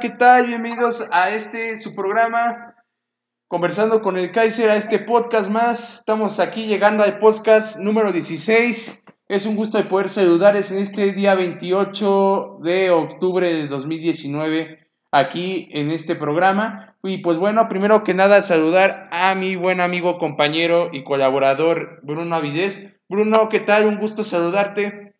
¿qué tal? Bienvenidos a este su programa Conversando con el Kaiser, a este podcast más. Estamos aquí llegando al podcast número 16. Es un gusto de poder saludarles en este día 28 de octubre de 2019 aquí en este programa. Y pues bueno, primero que nada saludar a mi buen amigo, compañero y colaborador Bruno Avidez. Bruno, ¿qué tal? Un gusto saludarte.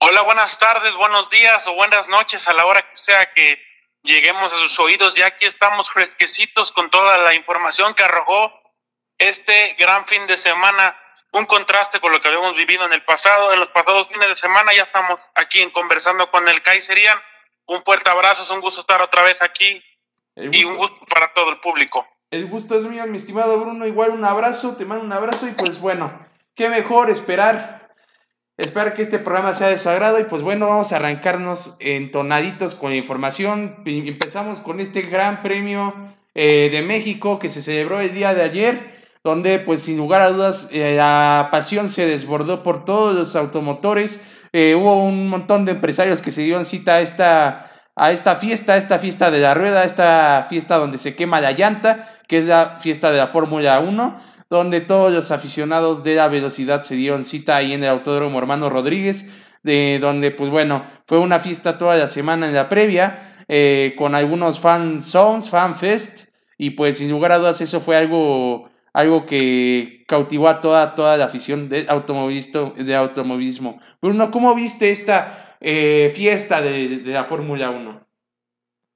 Hola, buenas tardes, buenos días o buenas noches a la hora que sea que lleguemos a sus oídos. Ya aquí estamos fresquecitos con toda la información que arrojó este gran fin de semana. Un contraste con lo que habíamos vivido en el pasado. En los pasados fines de semana ya estamos aquí en conversando con el Kaiserian. Un fuerte abrazo, es un gusto estar otra vez aquí y un gusto para todo el público. El gusto es mío, mi estimado Bruno. Igual un abrazo, te mando un abrazo y pues bueno, qué mejor esperar Espero que este programa sea de sagrado y pues bueno, vamos a arrancarnos entonaditos con la información. Empezamos con este gran premio eh, de México que se celebró el día de ayer, donde pues sin lugar a dudas eh, la pasión se desbordó por todos los automotores. Eh, hubo un montón de empresarios que se dieron cita a esta, a esta fiesta, a esta fiesta de la rueda, a esta fiesta donde se quema la llanta, que es la fiesta de la Fórmula 1 donde todos los aficionados de la velocidad se dieron cita ahí en el Autódromo Hermano Rodríguez, de donde pues bueno, fue una fiesta toda la semana en la previa, eh, con algunos fan songs, fan fest, y pues sin lugar a dudas eso fue algo, algo que cautivó a toda, toda la afición de, de automovilismo. Bruno, ¿cómo viste esta eh, fiesta de, de la Fórmula 1?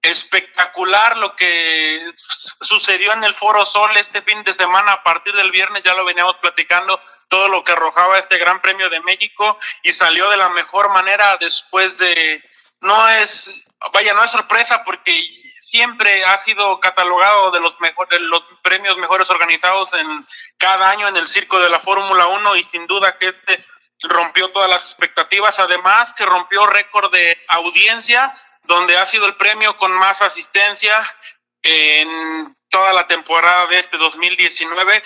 Espectacular lo que sucedió en el Foro Sol este fin de semana. A partir del viernes ya lo veníamos platicando, todo lo que arrojaba este Gran Premio de México y salió de la mejor manera después de. No es. Vaya, no es sorpresa porque siempre ha sido catalogado de los mejores los premios mejores organizados en cada año en el circo de la Fórmula 1 y sin duda que este rompió todas las expectativas, además que rompió récord de audiencia donde ha sido el premio con más asistencia en toda la temporada de este 2019,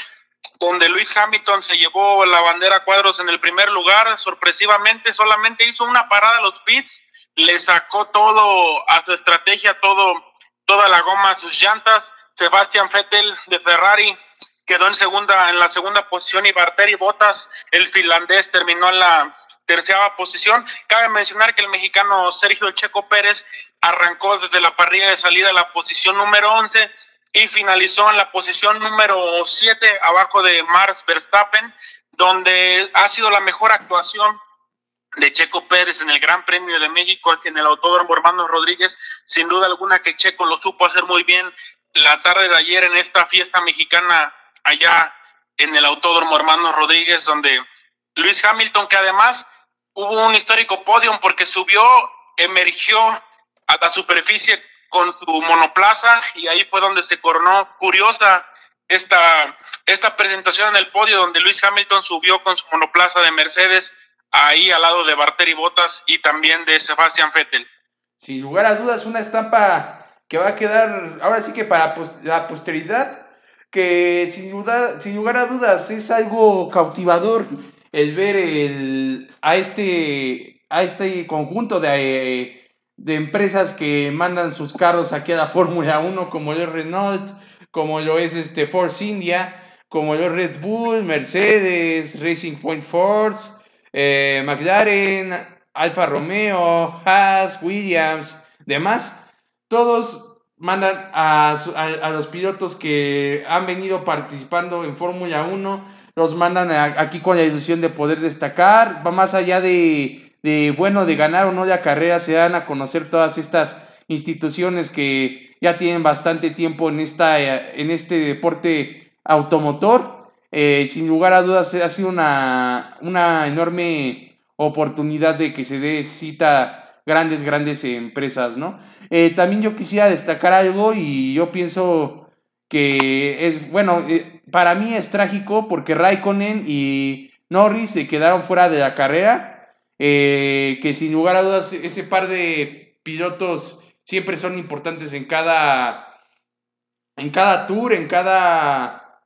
donde Luis Hamilton se llevó la bandera cuadros en el primer lugar, sorpresivamente solamente hizo una parada a los pits, le sacó todo a su estrategia, todo, toda la goma a sus llantas. Sebastian Vettel de Ferrari quedó en segunda, en la segunda posición y Barteri Bottas, el finlandés, terminó en la tercera posición. Cabe mencionar que el mexicano Sergio Checo Pérez arrancó desde la parrilla de salida a la posición número 11 y finalizó en la posición número 7 abajo de Max Verstappen, donde ha sido la mejor actuación de Checo Pérez en el Gran Premio de México en el Autódromo Hermanos Rodríguez. Sin duda alguna que Checo lo supo hacer muy bien la tarde de ayer en esta fiesta mexicana allá en el Autódromo Hermanos Rodríguez, donde Luis Hamilton, que además hubo un histórico podium porque subió, emergió a la superficie con su monoplaza y ahí fue donde se coronó curiosa esta, esta presentación en el podio donde Luis Hamilton subió con su monoplaza de Mercedes ahí al lado de Barteri Bottas y también de Sebastian Vettel. Sin lugar a dudas, una estampa que va a quedar ahora sí que para la posteridad, que sin, duda, sin lugar a dudas es algo cautivador el ver el, a, este, a este conjunto de, de empresas que mandan sus carros aquí a la Fórmula 1, como lo es Renault, como lo es este Force India, como lo es Red Bull, Mercedes, Racing Point Force, eh, McLaren, Alfa Romeo, Haas, Williams, demás, todos mandan a, a, los pilotos que han venido participando en Fórmula 1 los mandan aquí con la ilusión de poder destacar, va más allá de, bueno, de ganar o no la carrera, se dan a conocer todas estas instituciones que ya tienen bastante tiempo en, esta, en este deporte automotor. Eh, sin lugar a dudas ha sido una, una enorme oportunidad de que se dé cita grandes, grandes empresas, ¿no? Eh, también yo quisiera destacar algo y yo pienso que es, bueno, eh, para mí es trágico porque Raikkonen y Norris se quedaron fuera de la carrera. Eh, que sin lugar a dudas, ese par de pilotos siempre son importantes en cada, en cada tour, en cada,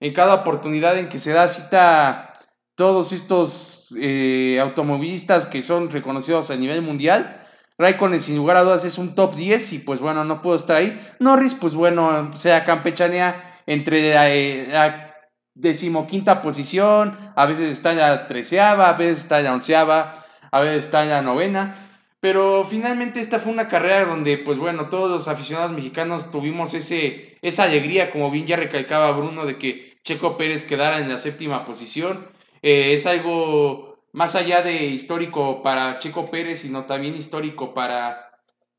en cada oportunidad en que se da cita todos estos eh, automovilistas que son reconocidos a nivel mundial. Raikkonen sin lugar a dudas es un top 10 y pues bueno, no puedo estar ahí. Norris, pues bueno, sea campechanea entre la, eh, la decimoquinta posición, a veces está en la treceava, a veces está en la onceava, a veces está en la novena. Pero finalmente esta fue una carrera donde, pues bueno, todos los aficionados mexicanos tuvimos ese, esa alegría, como bien ya recalcaba Bruno, de que Checo Pérez quedara en la séptima posición. Eh, es algo más allá de histórico para Checo Pérez, sino también histórico para,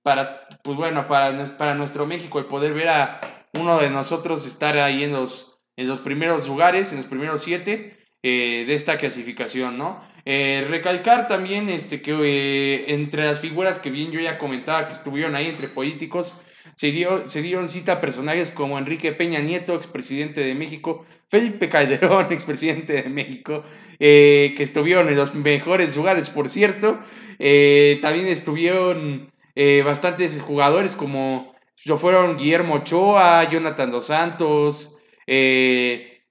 para pues bueno, para, para nuestro México, el poder ver a uno de nosotros estar ahí en los, en los primeros lugares, en los primeros siete eh, de esta clasificación, ¿no? Eh, recalcar también este, que eh, entre las figuras que bien yo ya comentaba que estuvieron ahí entre políticos, se, dio, se dieron cita personajes como Enrique Peña Nieto, expresidente de México, Felipe Calderón, expresidente de México, que estuvieron en los mejores lugares, por cierto. también estuvieron bastantes jugadores como lo fueron Guillermo Ochoa, Jonathan Dos Santos,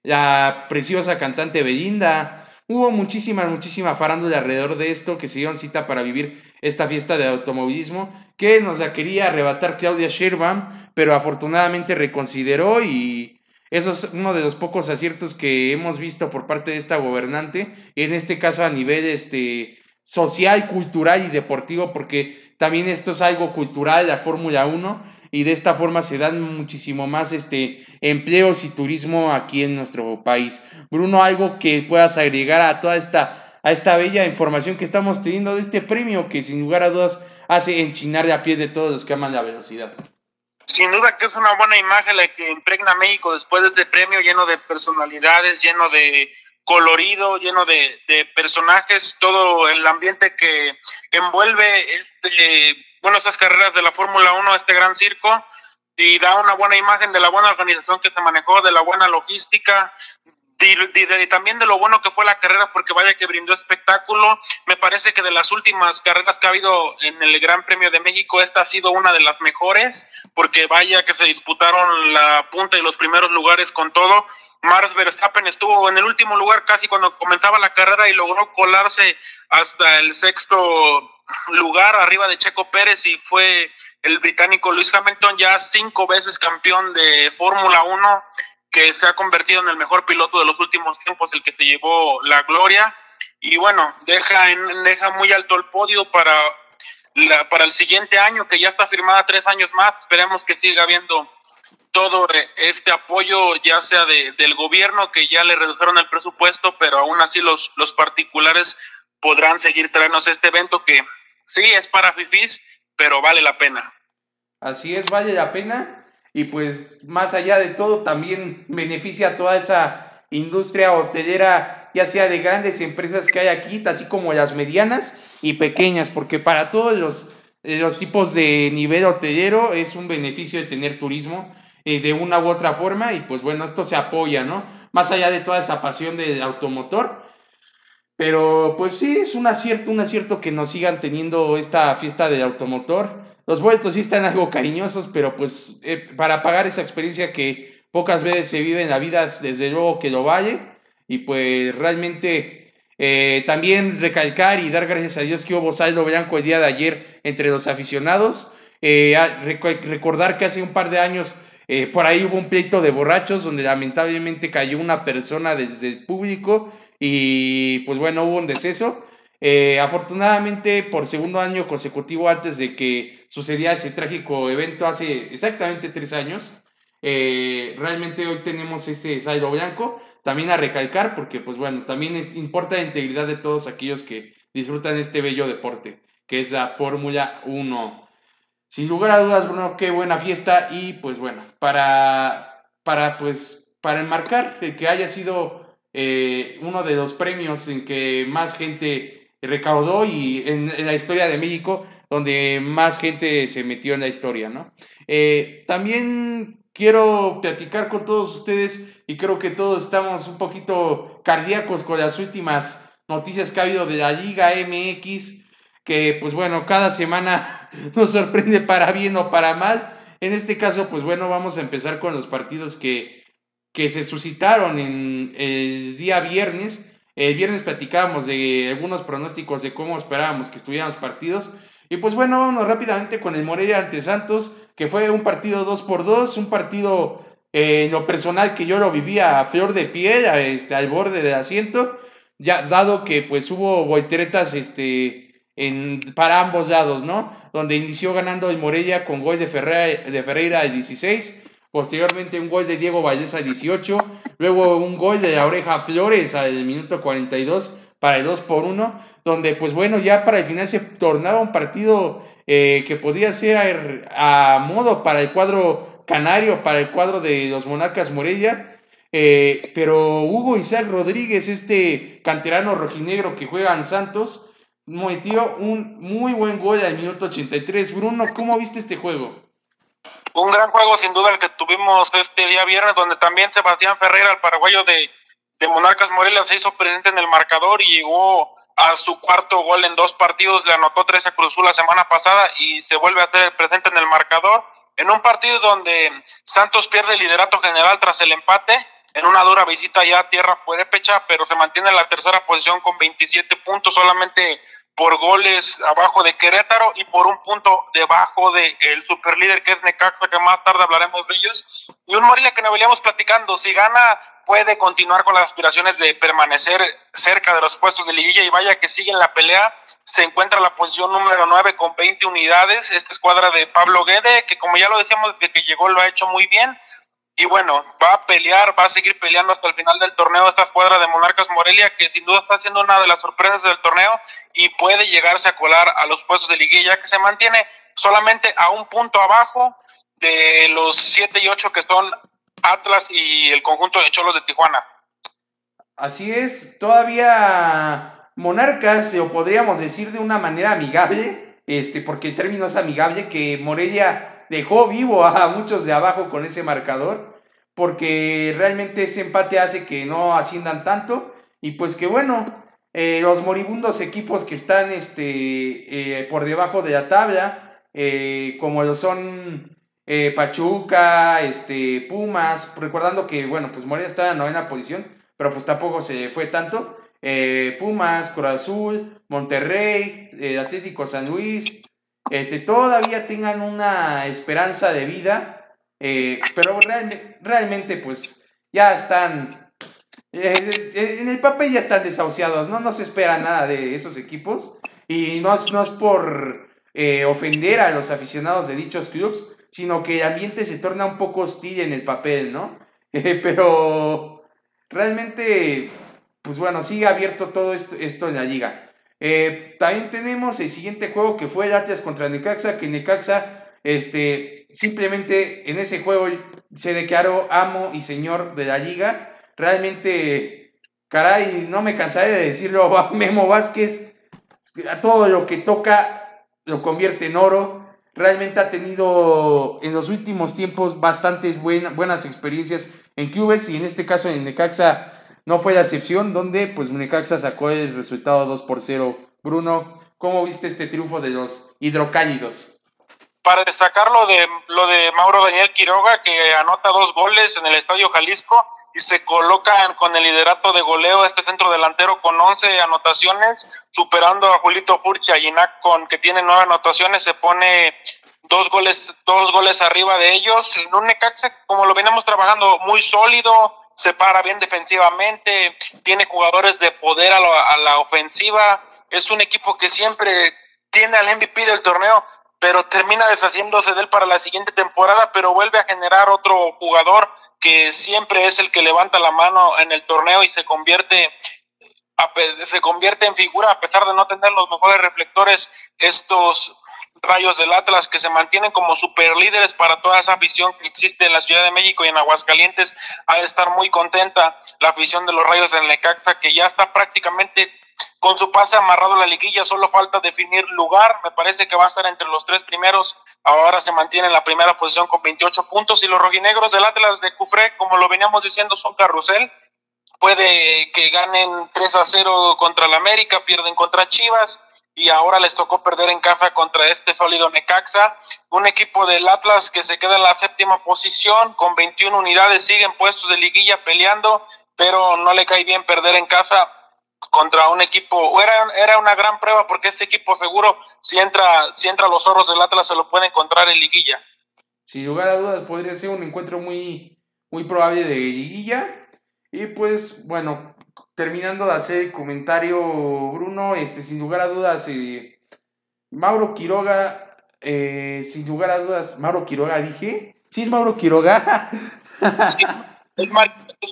la preciosa cantante Belinda. Hubo muchísima, muchísima farándula alrededor de esto que se dieron cita para vivir esta fiesta de automovilismo que nos la quería arrebatar Claudia Sheinbaum, pero afortunadamente reconsideró y eso es uno de los pocos aciertos que hemos visto por parte de esta gobernante, en este caso a nivel este, social, cultural y deportivo, porque también esto es algo cultural, la Fórmula 1, y de esta forma se dan muchísimo más este, empleos y turismo aquí en nuestro país. Bruno, algo que puedas agregar a toda esta, a esta bella información que estamos teniendo de este premio que sin lugar a dudas hace enchinar a pie de todos los que aman la velocidad. Sin duda que es una buena imagen la que impregna México después de este premio lleno de personalidades, lleno de colorido, lleno de, de personajes, todo el ambiente que envuelve este bueno, esas carreras de la Fórmula 1, este gran circo, y da una buena imagen de la buena organización que se manejó, de la buena logística, y, también de lo bueno que fue la carrera, porque vaya que brindó espectáculo. Me parece que de las últimas carreras que ha habido en el Gran Premio de México, esta ha sido una de las mejores, porque vaya que se disputaron la punta y los primeros lugares con todo. Mars Verstappen estuvo en el último lugar casi cuando comenzaba la carrera y logró colarse hasta el sexto lugar arriba de Checo Pérez y fue el británico Luis Hamilton ya cinco veces campeón de Fórmula 1 que se ha convertido en el mejor piloto de los últimos tiempos, el que se llevó la gloria. Y bueno, deja, en, deja muy alto el podio para, la, para el siguiente año, que ya está firmada tres años más, esperemos que siga habiendo todo este apoyo, ya sea de, del gobierno, que ya le redujeron el presupuesto, pero aún así los, los particulares podrán seguir trayéndose este evento que sí es para FIFIs, pero vale la pena. Así es, vale la pena. Y pues más allá de todo, también beneficia a toda esa industria hotelera, ya sea de grandes empresas que hay aquí, así como las medianas y pequeñas, porque para todos los, los tipos de nivel hotelero es un beneficio de tener turismo eh, de una u otra forma y pues bueno, esto se apoya, ¿no? Más allá de toda esa pasión del automotor, pero pues sí, es un acierto, un acierto que nos sigan teniendo esta fiesta del automotor. Los vueltos sí están algo cariñosos, pero pues eh, para pagar esa experiencia que pocas veces se vive en la vida, desde luego que lo vale. Y pues realmente eh, también recalcar y dar gracias a Dios que hubo saldo blanco el día de ayer entre los aficionados. Eh, recordar que hace un par de años por ahí hubo un pleito de borrachos donde lamentablemente cayó una persona desde el público y pues bueno, hubo un deceso. Eh, afortunadamente, por segundo año consecutivo antes de que sucediera ese trágico evento hace exactamente tres años, eh, realmente hoy tenemos ese saldo blanco. También a recalcar, porque pues bueno, también importa la integridad de todos aquellos que disfrutan este bello deporte, que es la Fórmula 1. Sin lugar a dudas, Bruno, qué buena fiesta y pues bueno, para, para pues, para enmarcar que haya sido eh, uno de los premios en que más gente recaudó y en, la historia de México, donde más gente se metió en la historia, ¿no? Eh, también quiero platicar con todos ustedes y creo que todos estamos un poquito cardíacos con las últimas noticias que ha habido de la Liga MX, que pues bueno, cada semana nos sorprende para bien o para mal. En este caso, pues bueno, vamos a empezar con los partidos que que se suscitaron en el día viernes. El viernes platicábamos de algunos pronósticos de cómo esperábamos que estuvieran los partidos. Y pues bueno, vámonos rápidamente con el Morelia ante Santos, que fue un partido 2 por 2 un partido eh, en lo personal que yo lo vivía a flor de piel, este, al borde del asiento, ya dado que pues hubo volteretas este, en, para ambos lados, ¿no? Donde inició ganando el Morelia con gol de Ferreira, de Ferreira al 16, posteriormente un gol de Diego Valdés al 18, luego un gol de la oreja Flores al minuto 42 para el 2 por 1, donde pues bueno, ya para el final se tornaba un partido eh, que podía ser a, modo para el cuadro canario, para el cuadro de los Monarcas Morella, eh, pero Hugo Isaac Rodríguez, este canterano rojinegro que juega en Santos, metió un muy buen gol al minuto 83. Bruno, ¿cómo viste este juego? Un gran juego sin duda el que tuvimos este día viernes, donde también Sebastián Ferreira, el paraguayo de de Monarcas Morelia se hizo presente en el marcador y llegó a su cuarto gol en dos partidos, le anotó 13 a Cruzul la semana pasada y se vuelve a hacer presente en el marcador. En un partido donde Santos pierde el liderato general tras el empate, en una dura visita ya a tierra pecha, pero se mantiene en la tercera posición con 27 puntos, solamente por goles abajo de Querétaro y por un punto debajo del el superlíder que es Necaxa, que más tarde hablaremos de ellos. Y un Morelia que no veníamos platicando, si gana puede continuar con las aspiraciones de permanecer cerca de los puestos de liguilla y vaya que sigue en la pelea. Se encuentra en la posición número 9 con 20 unidades. Esta escuadra de Pablo Guede, que como ya lo decíamos desde que llegó lo ha hecho muy bien. Y bueno, va a pelear, va a seguir peleando hasta el final del torneo esta escuadra de Monarcas Morelia, que sin duda está siendo una de las sorpresas del torneo y puede llegarse a colar a los puestos de liguilla, que se mantiene solamente a un punto abajo de los 7 y 8 que son Atlas y el conjunto de Cholos de Tijuana. Así es, todavía Monarcas, o podríamos decir de una manera amigable, este, porque el término es amigable, que Morelia dejó vivo a muchos de abajo con ese marcador, porque realmente ese empate hace que no asciendan tanto, y pues que bueno, eh, los moribundos equipos que están este, eh, por debajo de la tabla, eh, como lo son Pachuca, este, Pumas, recordando que, bueno, pues Morelia está en la novena posición, pero pues tampoco se fue tanto. Pumas, Cruz Azul, Monterrey, Atlético San Luis, este, todavía tengan una esperanza de vida, pero realmente pues ya están, en el papel ya están desahuciados, no nos espera nada de esos equipos y no, no es por ofender a los aficionados de dichos clubes, sino que el ambiente se torna un poco hostil en el papel, ¿no? pero realmente, pues bueno, sigue abierto todo esto, esto en la liga. Eh, también tenemos el siguiente juego que fue el Atlas contra Necaxa, que Necaxa, este, simplemente en ese juego se declaró amo y señor de la liga. Realmente, caray, no me cansaré de decirlo, Memo Vázquez, todo lo que toca lo convierte en oro realmente ha tenido en los últimos tiempos bastantes buenas experiencias en clubes y en este caso en Necaxa no fue la excepción, donde pues Necaxa sacó el resultado 2 por 0. Bruno, ¿cómo viste este triunfo de los hidrocálidos? para destacar lo de, lo de Mauro Daniel Quiroga, que anota dos goles en el Estadio Jalisco y se coloca con el liderato de goleo este centro delantero con 11 anotaciones, superando a Julito Furcha y con que tiene nueve anotaciones, se pone dos goles, dos goles arriba de ellos. En un Necaxa, como lo venimos trabajando, muy sólido, se para bien defensivamente, tiene jugadores de poder a la, a la ofensiva, es un equipo que siempre tiene al MVP del torneo, pero termina deshaciéndose de él para la siguiente temporada, pero vuelve a generar otro jugador que siempre es el que levanta la mano en el torneo y se convierte se convierte en figura a pesar de no tener los mejores reflectores estos rayos del Atlas que se mantienen como superlíderes para toda esa afición que existe en la Ciudad de México y en Aguascalientes ha de estar muy contenta la afición de los rayos del Necaxa que ya está prácticamente con su pase amarrado a la liguilla, solo falta definir lugar. Me parece que va a estar entre los tres primeros. Ahora se mantiene en la primera posición con 28 puntos. Y los rojinegros del Atlas de Cufré, como lo veníamos diciendo, son carrusel. Puede que ganen 3 a 0 contra el América, pierden contra Chivas. Y ahora les tocó perder en casa contra este sólido Necaxa. Un equipo del Atlas que se queda en la séptima posición con 21 unidades, siguen puestos de liguilla peleando, pero no le cae bien perder en casa contra un equipo, era, era una gran prueba porque este equipo seguro, si entra, si entra los zorros del Atlas, se lo puede encontrar en liguilla. Sin lugar a dudas, podría ser un encuentro muy, muy probable de liguilla. Y pues, bueno, terminando de hacer el comentario, Bruno, este, sin lugar a dudas, eh, Mauro Quiroga, eh, sin lugar a dudas, Mauro Quiroga, dije. Sí, es Mauro Quiroga. es,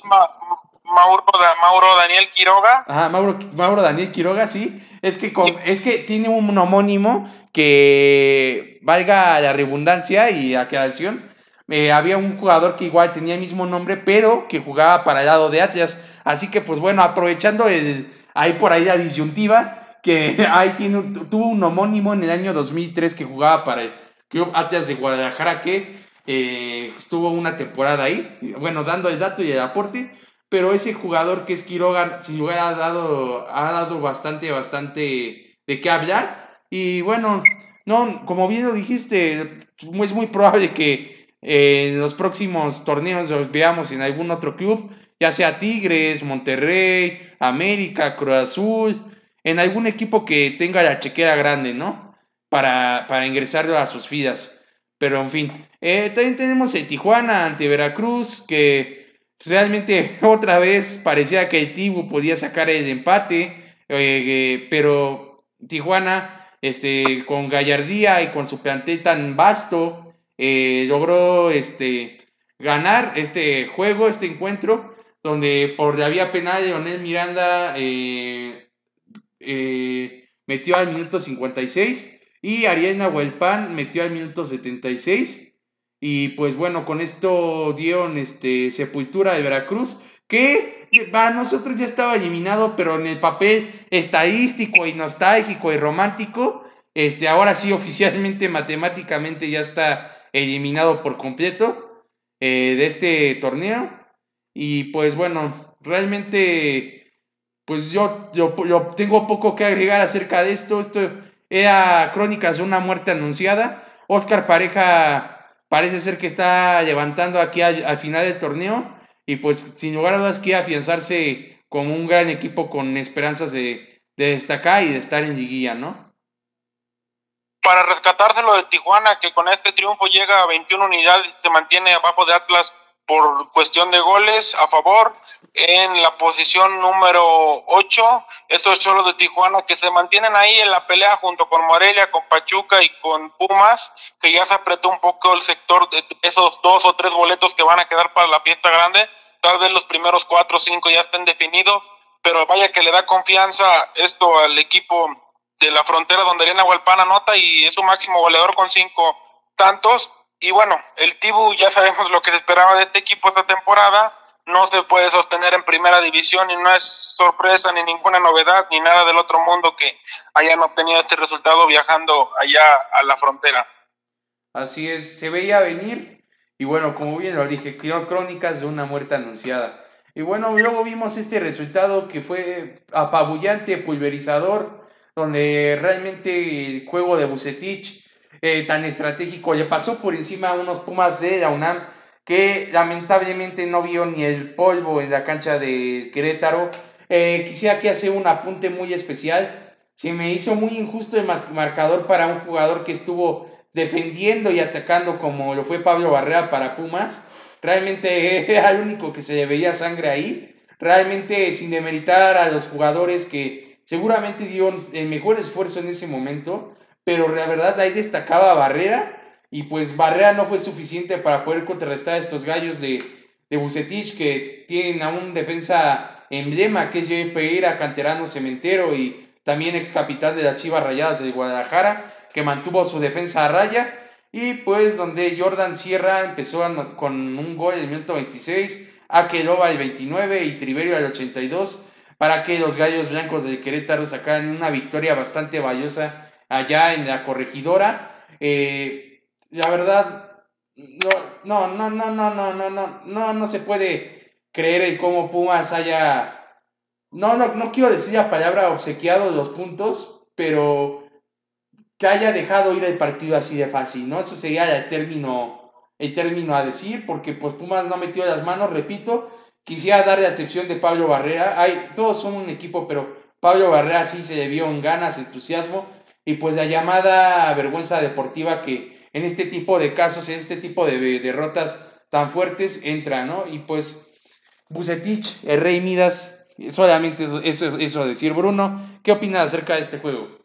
Mauro, Daniel Quiroga. Ajá, Mauro, Mauro Daniel Quiroga, sí. Es que, es que tiene un homónimo que, valga la redundancia y aclaración, eh, había un jugador que igual tenía el mismo nombre, pero que jugaba para el lado de Atlas. Así que, pues bueno, aprovechando el, ahí por ahí la disyuntiva, que ahí tiene, tuvo un homónimo en el año 2003 que jugaba para el Club Atlas de Guadalajara, que eh, estuvo una temporada ahí, bueno, dando el dato y el aporte, pero ese jugador que es Quiroga, sin lugar ha dado, ha dado bastante, bastante de qué hablar. Y bueno, no, como bien lo dijiste, es muy probable que en los próximos torneos los veamos en algún otro club, ya sea Tigres, Monterrey, América, Cruz Azul, en algún equipo que tenga la chequera grande, ¿no? Para, para ingresar a sus vidas. Pero en fin, eh, también tenemos el Tijuana ante Veracruz, que Realmente otra vez parecía que el Tibu podía sacar el empate, eh, pero Tijuana, este, con gallardía y con su plantel tan vasto, eh, logró este, ganar este juego, este encuentro, donde por la vía penal Leonel Miranda eh, metió al minuto 56 y Ariel Nahuelpan metió al minuto 76. Y pues bueno, con esto dieron este, sepultura de Veracruz, que para nosotros ya estaba eliminado, pero en el papel estadístico y nostálgico y romántico, este, ahora sí oficialmente, matemáticamente ya está eliminado por completo eh, de este torneo. Y pues bueno, realmente, pues yo, yo, yo, tengo poco que agregar acerca de esto. Esto era Crónicas de una muerte anunciada. Oscar Pareja parece ser que está levantando aquí al, final del torneo y pues sin lugar a dudas quiere afianzarse como un gran equipo con esperanzas de, destacar y de estar en liguilla, ¿no? Para rescatárselo de Tijuana, que con este triunfo llega a 21 unidades y se mantiene abajo de Atlas por cuestión de goles a favor. En la posición número 8, estos cholos de Tijuana que se mantienen ahí en la pelea junto con Morelia, con Pachuca y con Pumas, que ya se apretó un poco el sector de esos dos o tres boletos que van a quedar para la fiesta grande. Tal vez los primeros cuatro o cinco ya estén definidos, pero vaya que le da confianza esto al equipo de la frontera donde Arena Hualpán anota y es su máximo goleador con cinco tantos y bueno, el Tibu ya sabemos lo que se esperaba de este equipo esta temporada. No se puede sostener en primera división y no es sorpresa ni ninguna novedad ni nada del otro mundo que hayan obtenido este resultado viajando allá a la frontera. Así es, se veía venir y bueno, como bien lo dije, crónicas de una muerte anunciada. Y bueno, luego vimos este resultado que fue apabullante, pulverizador, donde realmente el juego de Bucetich eh, tan estratégico. Le pasó por encima a unos Pumas de la UNAM que lamentablemente no vio ni el polvo en la cancha de Querétaro. Eh, quisiera que hace un apunte muy especial. Se me hizo muy injusto el marcador para un jugador que estuvo defendiendo y atacando como lo fue Pablo Barrera para Pumas. Realmente era el único que se le veía sangre ahí. Realmente sin demeritar a los jugadores que seguramente dio el mejor esfuerzo en ese momento pero la verdad ahí destacaba Barrera y pues Barrera no fue suficiente para poder contrarrestar a estos gallos de, de Bucetich que tienen a un defensa emblema que es Jay Pereira, canterano cementero y también ex capitán de las Chivas Rayadas de Guadalajara, que mantuvo su defensa a raya. Y pues donde Jordan Sierra empezó con un gol en el minuto 26, Akeloba el 29 y Triverio al 82, para que los gallos blancos del Querétaro sacaran una victoria bastante valiosa allá en la corregidora. Eh, la verdad, no, no, no, no, no, no, no, no, no se puede creer en cómo Pumas haya, no, no, no quiero decir la palabra obsequiado los puntos, pero que haya dejado ir el partido así de fácil, ¿no? Eso sería el término, el término a decir, porque pues Pumas no metió las manos, repito, quisiera dar la excepción de Pablo Barrera. Hay, todos son un equipo, pero Pablo Barrera sí se vio en ganas, entusiasmo y pues la llamada vergüenza deportiva que en este tipo de casos, en este tipo de derrotas tan fuertes entra, ¿no? Y pues Bucetich, el Rey Midas, solamente eso, eso, eso decir. Bruno, ¿qué opinas acerca de este juego?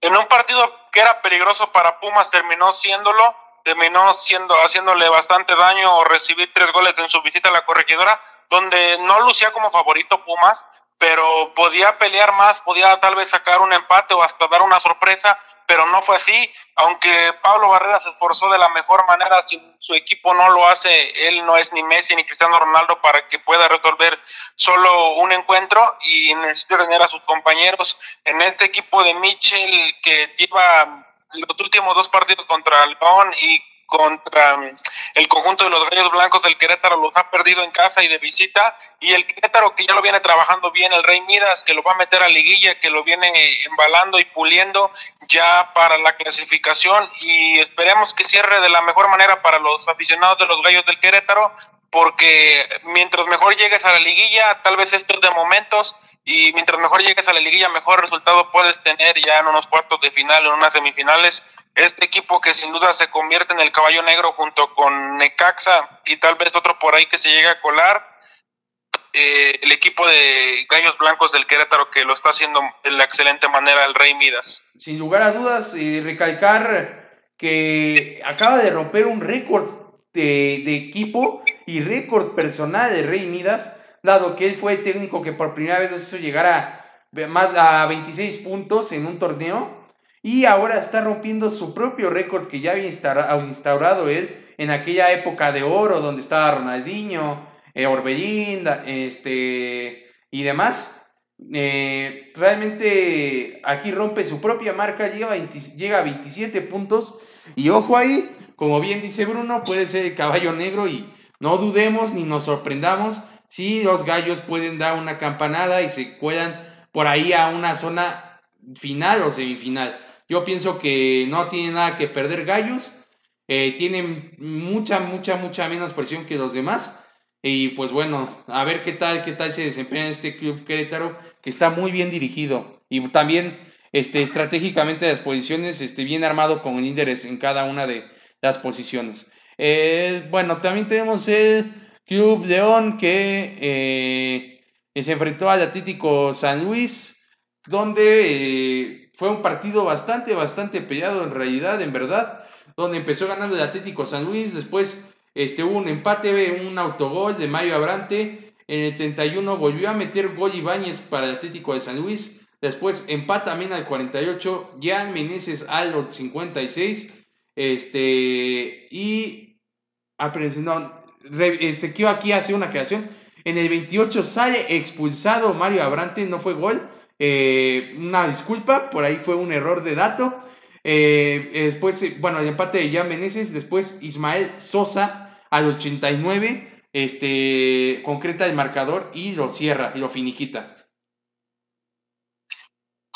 En un partido que era peligroso para Pumas terminó siéndolo, terminó siendo haciéndole bastante daño o recibir tres goles en su visita a la corregidora, donde no lucía como favorito Pumas, pero podía pelear más, podía tal vez sacar un empate o hasta dar una sorpresa, pero no fue así, aunque Pablo Barrera se esforzó de la mejor manera, si su equipo no lo hace, él no es ni Messi ni Cristiano Ronaldo para que pueda resolver solo un encuentro y necesita tener a sus compañeros. En este equipo de Mitchell que lleva los últimos dos partidos contra León y contra mm, el conjunto de los Gallos Blancos del Querétaro los ha perdido en casa y de visita. Y el Querétaro que ya lo viene trabajando bien el Rey Midas que lo va a meter a liguilla que lo viene embalando y puliendo ya para la clasificación. Y esperemos que cierre de la mejor manera para los aficionados de los Gallos del Querétaro porque mientras mejor llegues a la liguilla tal vez esto es de momentos y mientras mejor llegues a la liguilla mejor resultado puedes tener ya en unos cuartos de final en unas semifinales este equipo que sin duda se convierte en el caballo negro junto con Necaxa y tal vez otro por ahí que se llegue a colar, eh, el equipo de Gallos Blancos del Querétaro que lo está haciendo de la excelente manera el Rey Midas. Sin lugar a dudas, y recalcar que acaba de romper un récord de, de, equipo y récord personal de Rey Midas, dado que él fue el técnico que por primera vez nos hizo llegar a más a 26 puntos en un torneo y ahora está rompiendo su propio récord que ya había instaurado él en aquella época de oro donde estaba Ronaldinho, eh, este, y demás. Eh, realmente aquí rompe su propia marca, llega, llega a 27 puntos y ojo ahí, como bien dice Bruno, puede ser el caballo negro y no dudemos ni nos sorprendamos si los gallos pueden dar una campanada y se cuelan por ahí a una zona final o semifinal. Yo pienso que no tiene nada que perder Gallos. Eh, tienen mucha, mucha, mucha menos presión que los demás. Y pues bueno, a ver qué tal, qué tal se desempeña este club Querétaro, que está muy bien dirigido. Y también este, estratégicamente las posiciones, este, bien armado con líderes en cada una de las posiciones. Eh, bueno, también tenemos el Club León que eh, se enfrentó al Atlético San Luis, donde fue un partido bastante, bastante peleado en realidad, en verdad, donde empezó ganando el Atlético San Luis, después este, hubo un empate, un autogol de Mario Abrante, en el 31 volvió a meter gol Ibáñez para el Atlético de San Luis, después empata también al 48, Jan Meneses al 56, este, y, ah, este, quiero aquí hacer una creación, en el 28 sale expulsado Mario Abrante, no fue gol, eh, una disculpa, por ahí fue un error de dato. Eh, después, eh, bueno, el empate de Jan Meneses, después Ismael Sosa al 89, este, concreta el marcador y lo cierra y lo finiquita.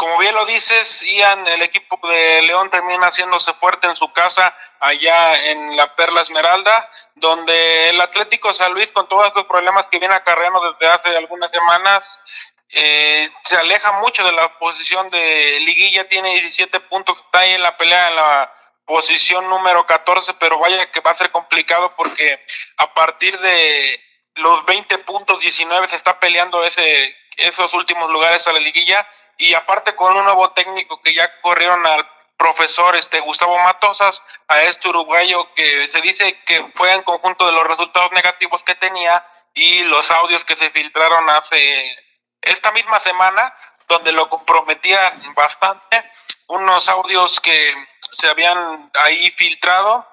Como bien lo dices, Ian, el equipo de León termina haciéndose fuerte en su casa allá en la Perla Esmeralda, donde el Atlético San Luis, con todos los problemas que viene acarreando desde hace algunas semanas, eh, se aleja mucho de la posición de liguilla, tiene 17 puntos, está ahí en la pelea en la posición número 14, pero vaya que va a ser complicado porque a partir de los 20 puntos 19 se está peleando esos últimos lugares a la liguilla y aparte con un nuevo técnico que ya corrieron al profesor este Gustavo Matosas, a este uruguayo que se dice que fue en conjunto de los resultados negativos que tenía y los audios que se filtraron hace esta misma semana, donde lo comprometía bastante, unos audios que se habían ahí filtrado.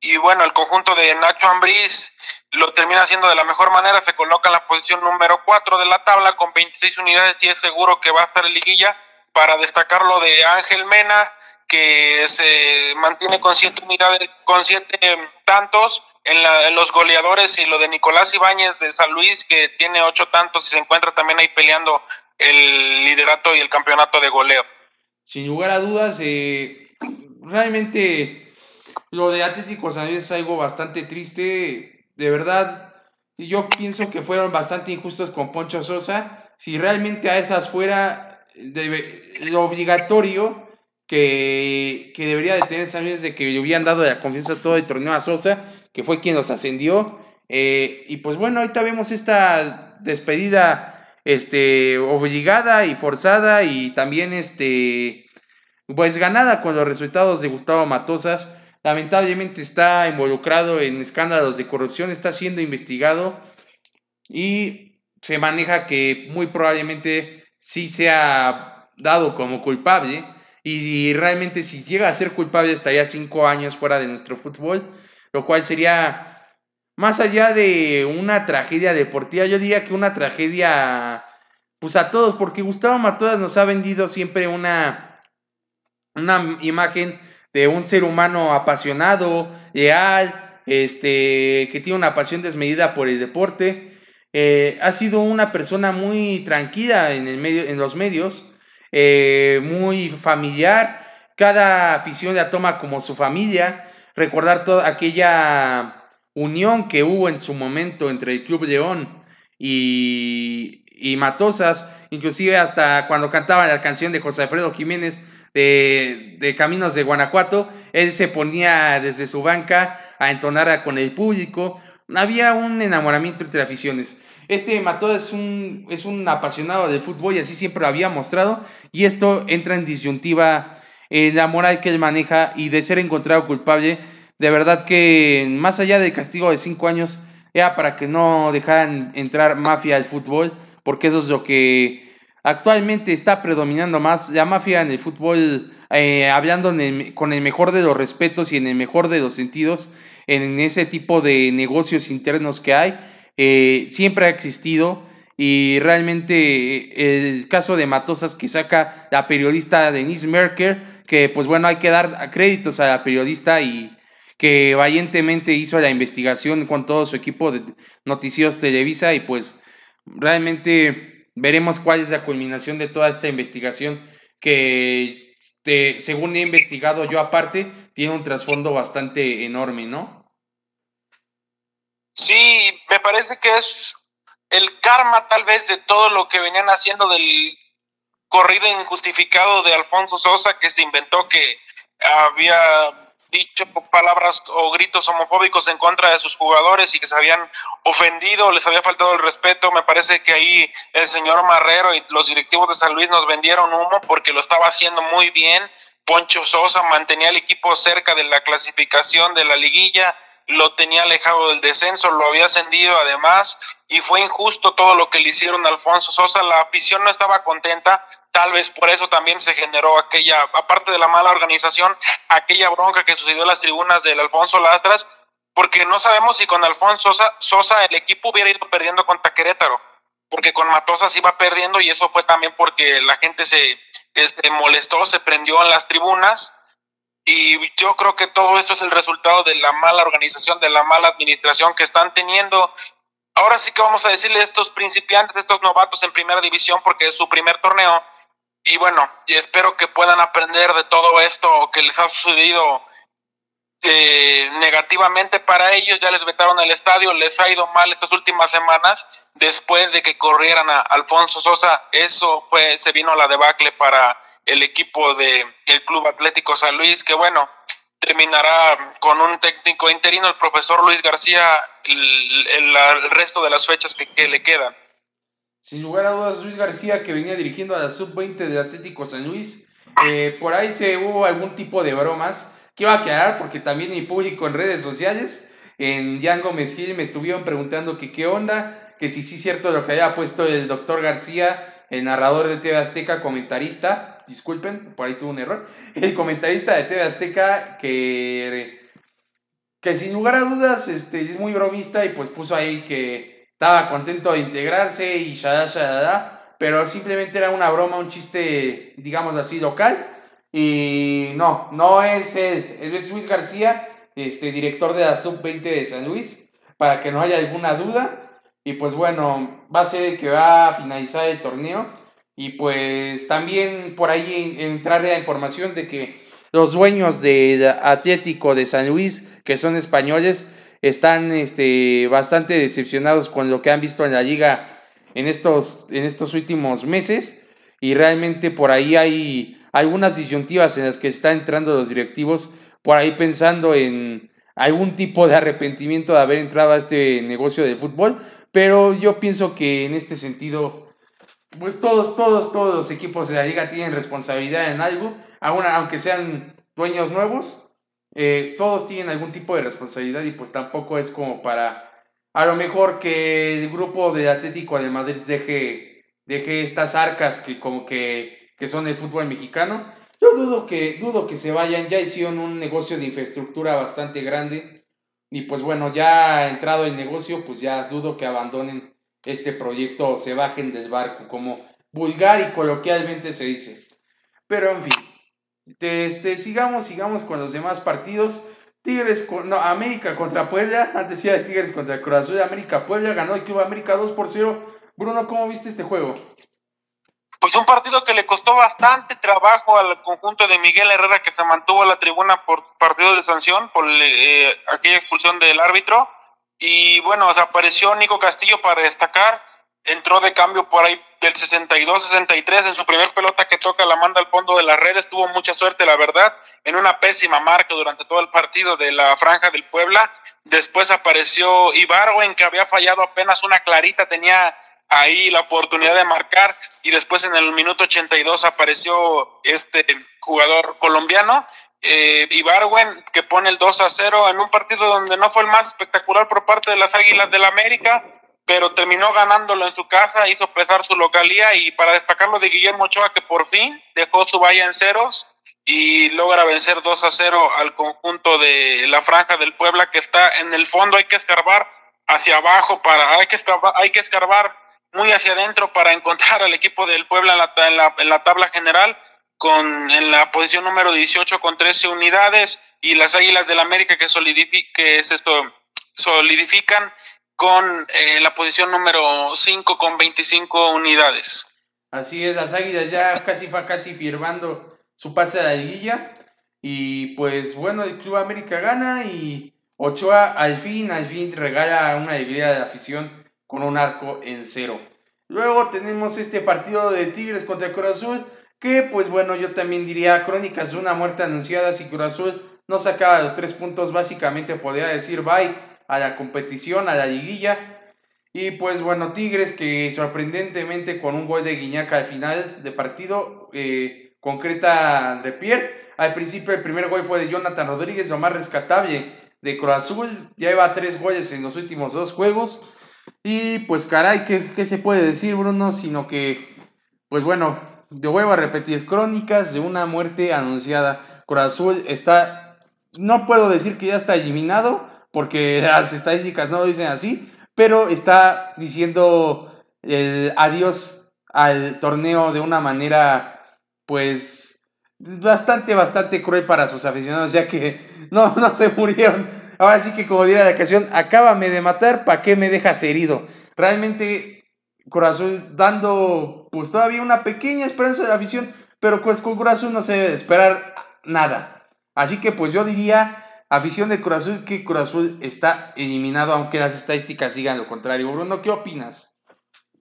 Y bueno, el conjunto de Nacho Ambriz lo termina haciendo de la mejor manera, se coloca en la posición número 4 de la tabla con 26 unidades y es seguro que va a estar en liguilla para destacar lo de Ángel Mena que se mantiene con siete unidades, con siete tantos en, los goleadores y lo de Nicolás Ibáñez de San Luis, que tiene ocho tantos y se encuentra también ahí peleando el liderato y el campeonato de goleo. Sin lugar a dudas, eh, realmente lo de Atlético San Luis es algo bastante triste. De verdad, yo pienso que fueron bastante injustos con Poncho Sosa. Si realmente a esas fuera lo obligatorio que, que, debería de tener San de que le hubieran dado la confianza todo el torneo a Sosa, que fue quien los ascendió. Eh, y pues bueno, ahorita vemos esta despedida este, obligada y forzada y también este, pues ganada con los resultados de Gustavo Matosas. Lamentablemente está involucrado en escándalos de corrupción, está siendo investigado y se maneja que muy probablemente sí sea dado como culpable. Y, realmente si llega a ser culpable estaría cinco años fuera de nuestro fútbol, lo cual sería más allá de una tragedia deportiva, yo diría que una tragedia pues a todos, porque Gustavo Matodas nos ha vendido siempre una, una imagen de un ser humano apasionado, leal, este, que tiene una pasión desmedida por el deporte. Eh, ha sido una persona muy tranquila en, el medio, en los medios, eh, muy familiar. Cada afición la toma como su familia. Recordar toda aquella unión que hubo en su momento entre el Club León y, y Matosas, inclusive hasta cuando cantaba la canción de José Alfredo Jiménez, de, Caminos de Guanajuato, él se ponía desde su banca a entonar con el público. Había un enamoramiento entre aficiones. Este Mató es un, es un apasionado del fútbol y así siempre lo había mostrado. Y esto entra en disyuntiva en la moral que él maneja y de ser encontrado culpable. De verdad que más allá del castigo de cinco años, era para que no dejaran entrar mafia al fútbol, porque eso es lo que Actualmente está predominando más la mafia en el fútbol, eh, hablando con el mejor de los respetos y en el mejor de los sentidos, en ese tipo de negocios internos que hay. Eh, siempre ha existido y realmente eh, el caso de Matosas que saca la periodista Denise Merker, que pues bueno, hay que dar créditos a la periodista y que valientemente hizo la investigación con todo su equipo de noticios Televisa y pues realmente veremos cuál es la culminación de toda esta investigación que, según he investigado yo aparte, tiene un trasfondo bastante enorme, ¿no? Sí, me parece que es el karma tal vez de todo lo que venían haciendo del corrido injustificado de Alfonso Sosa, que se inventó que había dicho palabras o gritos homofóbicos en contra de sus jugadores y que se habían ofendido, les había faltado el respeto. Me parece que ahí el señor Marrero y los directivos de San Luis nos vendieron humo porque lo estaba haciendo muy bien. Poncho Sosa mantenía el equipo cerca de la clasificación de la liguilla, lo tenía alejado del descenso, lo había ascendido además y fue injusto todo lo que le hicieron a Alfonso Sosa. La afición no estaba contenta, Tal vez por eso también se generó aquella, aparte de la mala organización, aquella bronca que sucedió en las tribunas del Alfonso Lastras, porque no sabemos si con Alfonso Sosa, el equipo hubiera ido perdiendo contra Querétaro, porque con Matosas iba perdiendo y eso fue también porque la gente se, se molestó, se prendió en las tribunas. Y yo creo que todo esto es el resultado de la mala organización, de la mala administración que están teniendo. Ahora sí que vamos a decirle a estos principiantes, a estos novatos en primera división, porque es su primer torneo, y bueno, espero que puedan aprender de todo esto que les ha sucedido eh, negativamente para ellos. Ya les vetaron el estadio, les ha ido mal estas últimas semanas. Después de que corrieran a Alfonso Sosa, eso fue, se vino la debacle para el equipo del el Club Atlético San Luis, que bueno, terminará con un técnico interino, el profesor Luis García, el, resto de las fechas que le quedan. Sin lugar a dudas, Luis García, que venía dirigiendo a la sub-20 de Atlético San Luis. Eh, por ahí se hubo algún tipo de bromas. Quiero aclarar porque también mi público en redes sociales, en Jan Gómez Gil, me estuvieron preguntando que qué onda, que si sí es cierto lo que había puesto el doctor García, el narrador de TV Azteca, comentarista, disculpen, por ahí tuvo un error, el comentarista de TV Azteca que, que sin lugar a dudas este, es muy bromista y pues puso ahí que estaba contento de integrarse y ya ya pero simplemente era una broma, un chiste, digamos así, local. Y no, no es él, es Luis García, este, director de la Sub-20 de San Luis, para que no haya alguna duda. Y pues bueno, va a ser el que va a finalizar el torneo. Y pues también por ahí entrar la información de que los dueños del Atlético de San Luis, que son españoles, están este, bastante decepcionados con lo que han visto en la liga en estos, en estos últimos meses. Y realmente por ahí hay algunas disyuntivas en las que están entrando los directivos, por ahí pensando en algún tipo de arrepentimiento de haber entrado a este negocio del fútbol, pero yo pienso que en este sentido, pues todos, todos, todos los equipos de la liga tienen responsabilidad en algo, aunque sean dueños nuevos, eh, todos tienen algún tipo de responsabilidad y pues tampoco es como para a lo mejor que el grupo de Atlético de Madrid deje, deje estas arcas que como que, que son el fútbol mexicano. Yo dudo que, dudo que se vayan, ya hicieron un negocio de infraestructura bastante grande y pues bueno, ya entrado el negocio, pues ya dudo que abandonen este proyecto o se bajen del barco, como vulgar y coloquialmente se dice. Pero en fin, este, sigamos, sigamos con los demás partidos. Tigres, no, América contra Puebla, antes decía de Tigres contra Cruz Azul, América Puebla ganó el Club América 2 por 0. Bruno, ¿cómo viste este juego? Pues un partido que le costó bastante trabajo al conjunto de Miguel Herrera que se mantuvo a la tribuna por partido de sanción, por eh, aquella expulsión del árbitro. Y bueno, apareció Nico Castillo para destacar entró de cambio por ahí del 62-63 en su primer pelota que toca la manda al fondo de las redes, tuvo mucha suerte la verdad, en una pésima marca durante todo el partido de la franja del Puebla, después apareció Ibarwen que había fallado apenas una clarita, tenía ahí la oportunidad de marcar y después en el minuto 82 apareció este jugador colombiano eh, Ibarwen que pone el 2 a 0 en un partido donde no fue el más espectacular por parte de las Águilas del la América, pero terminó ganándolo en su casa, hizo pesar su localía y para destacarlo de Guillermo Ochoa que por fin dejó su valla en ceros y logra vencer 2 a 0 al conjunto de la franja del Puebla que está en el fondo, hay que escarbar hacia abajo para hay que escarbar, hay que escarbar muy hacia adentro para encontrar al equipo del Puebla en la, en la, en la tabla general con en la posición número 18 con 13 unidades y las Águilas del América que, que es esto, solidifican con eh, la posición número 5 con 25 unidades. Así es, las Águilas ya casi fue casi firmando su pase a la liguilla. Y pues bueno, el Club América gana y Ochoa al fin, al fin regala una alegría de afición con un arco en cero. Luego tenemos este partido de Tigres contra Cruz Azul, que pues bueno, yo también diría crónicas de una muerte anunciada si Cruz Azul no sacaba los tres puntos, básicamente podría decir bye a la competición, a la liguilla. Y pues bueno, Tigres que sorprendentemente con un gol de Guiñaca al final de partido eh, concreta André Pierre. Al principio el primer gol fue de Jonathan Rodríguez, lo más rescatable de Cruz Azul. Ya lleva tres goles en los últimos dos juegos. Y pues caray, ¿qué, ¿qué, se puede decir Bruno? Sino que, pues bueno, de vuelvo a repetir, crónicas de una muerte anunciada. Cruz está, no puedo decir que ya está eliminado, porque las estadísticas no dicen así, pero está diciendo el adiós al torneo de una manera, pues, bastante, bastante cruel para sus aficionados, ya que no, no se murieron. Ahora sí que, como diría la canción, acábame de matar, ¿para qué me dejas herido? Realmente, Corazón dando, pues, todavía una pequeña esperanza de afición, pero pues con Corazón no se debe esperar nada. Así que, pues, yo diría Afición de Cruz Azul, que Cruz Azul está eliminado, aunque las estadísticas digan lo contrario. Bruno, ¿qué opinas?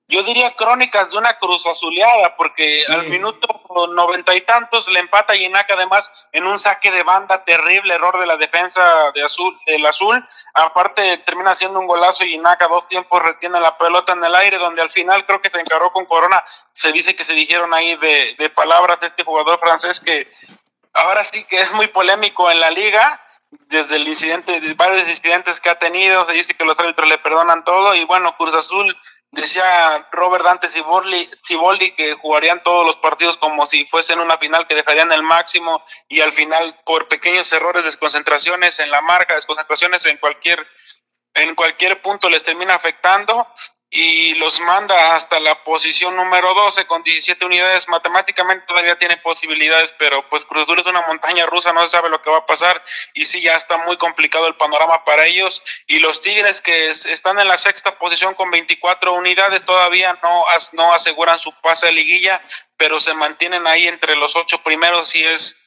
Yo diría crónicas de una cruz azuleada, porque al minuto noventa y tantos le empata Inaca además en un saque de banda terrible, error de la defensa de azul, del azul. Aparte termina haciendo un golazo y Inaca dos tiempos retiene la pelota en el aire, donde al final creo que se encaró con Corona. Se dice que se dijeron ahí de, de palabras de este jugador francés que ahora sí que es muy polémico en la liga desde el incidente, varios incidentes que ha tenido, se dice que los árbitros le perdonan todo y bueno, Cruz Azul decía Robert Dante Ciboldi, que jugarían todos los partidos como si fuesen una final que dejarían el máximo y al final por pequeños errores, desconcentraciones en la marca, desconcentraciones en cualquier en cualquier punto les termina afectando y los manda hasta la posición número 12 con 17 unidades. Matemáticamente todavía tiene posibilidades, pero pues Cruz Azul es una montaña rusa, no se sabe lo que va a pasar y sí, ya está muy complicado el panorama para ellos. Y los Tigres que están en la sexta posición con 24 unidades todavía no, no aseguran su pase a liguilla, pero se mantienen ahí entre los ocho primeros y es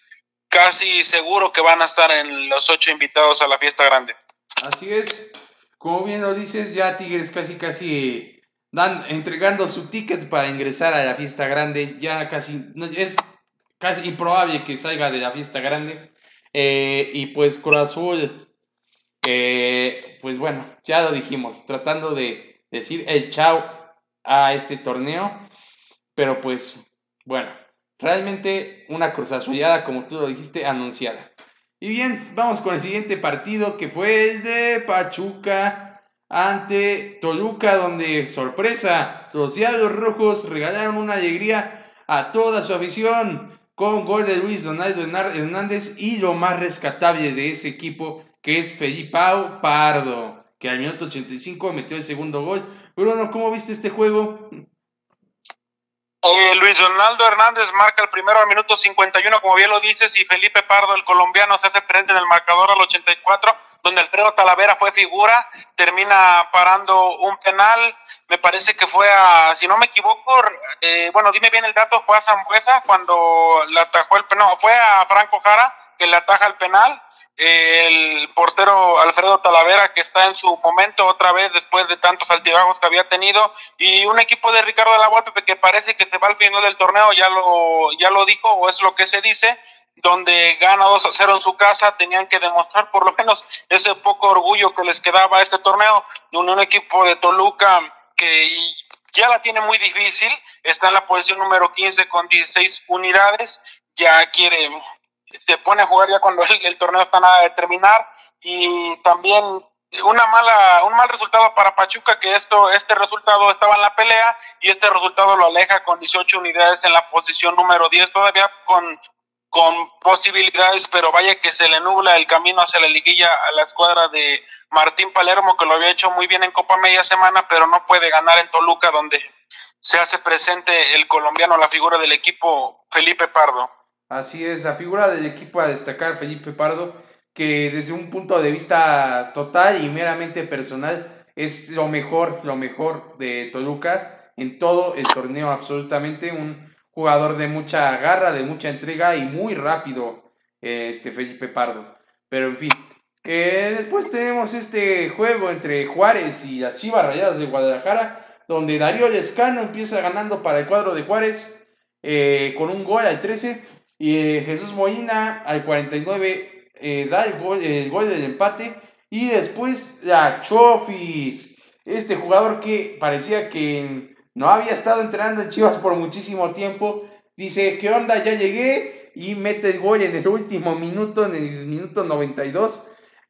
casi seguro que van a estar en los ocho invitados a la fiesta grande. Así es. Como bien lo dices, ya Tigres casi casi dan, entregando su ticket para ingresar a la fiesta grande. Ya casi es casi improbable que salga de la fiesta grande. Eh, y pues Cruz Azul, eh, pues bueno, ya lo dijimos, tratando de decir el chao a este torneo. Pero pues bueno, realmente una Cruz Azulada, como tú lo dijiste, anunciada. Y bien, vamos con el siguiente partido que fue el de Pachuca ante Toluca, donde, sorpresa, los Diablos Rojos regalaron una alegría a toda su afición con gol de Luis Donaldo Hernández y lo más rescatable de ese equipo que es Felipao Pardo, que al minuto 85 metió el segundo gol. Bruno, ¿cómo viste este juego? Eh, Luis Donaldo Hernández marca el primero al minuto 51, como bien lo dices, y Felipe Pardo, el colombiano, se hace presente en el marcador al 84, donde Alfredo Talavera fue figura, termina parando un penal, me parece que fue a, si no me equivoco, eh, bueno, dime bien el dato, fue a Zambuesa cuando le atajó el penal, fue a Franco Jara que le ataja el penal, el portero Alfredo Talavera que está en su momento otra vez después de tantos altibajos que había tenido y un equipo de Ricardo la Volpe que parece que se va al final del torneo, ya lo, ya lo dijo o es lo que se dice, donde gana 2 a 0 en su casa, tenían que demostrar por lo menos ese poco orgullo que les quedaba a este torneo, un, un equipo de Toluca que ya la tiene muy difícil, está en la posición número 15 con 16 unidades, ya quiere se pone a jugar ya cuando el, torneo está nada de terminar y también una mala un mal resultado para Pachuca que esto este resultado estaba en la pelea y este resultado lo aleja con 18 unidades en la posición número 10 todavía con con posibilidades, pero vaya que se le nubla el camino hacia la liguilla a la escuadra de Martín Palermo, que lo había hecho muy bien en Copa Media Semana, pero no puede ganar en Toluca, donde se hace presente el colombiano, la figura del equipo, Felipe Pardo. Así es, la figura del equipo a destacar, Felipe Pardo, que desde un punto de vista total y meramente personal es lo mejor, lo mejor de Toluca en todo el torneo, absolutamente un jugador de mucha garra, de mucha entrega y muy rápido, este Felipe Pardo. Pero en fin, eh, después tenemos este juego entre Juárez y las Chivas Rayadas de Guadalajara, donde Darío Lescano empieza ganando para el cuadro de Juárez eh, con un gol al 13 y eh, Jesús Molina al 49 eh, da el gol, el gol del empate. Y después la Chofis. Este jugador que parecía que no había estado entrenando en Chivas por muchísimo tiempo. Dice, ¿qué onda? Ya llegué. Y mete el gol en el último minuto, en el minuto 92.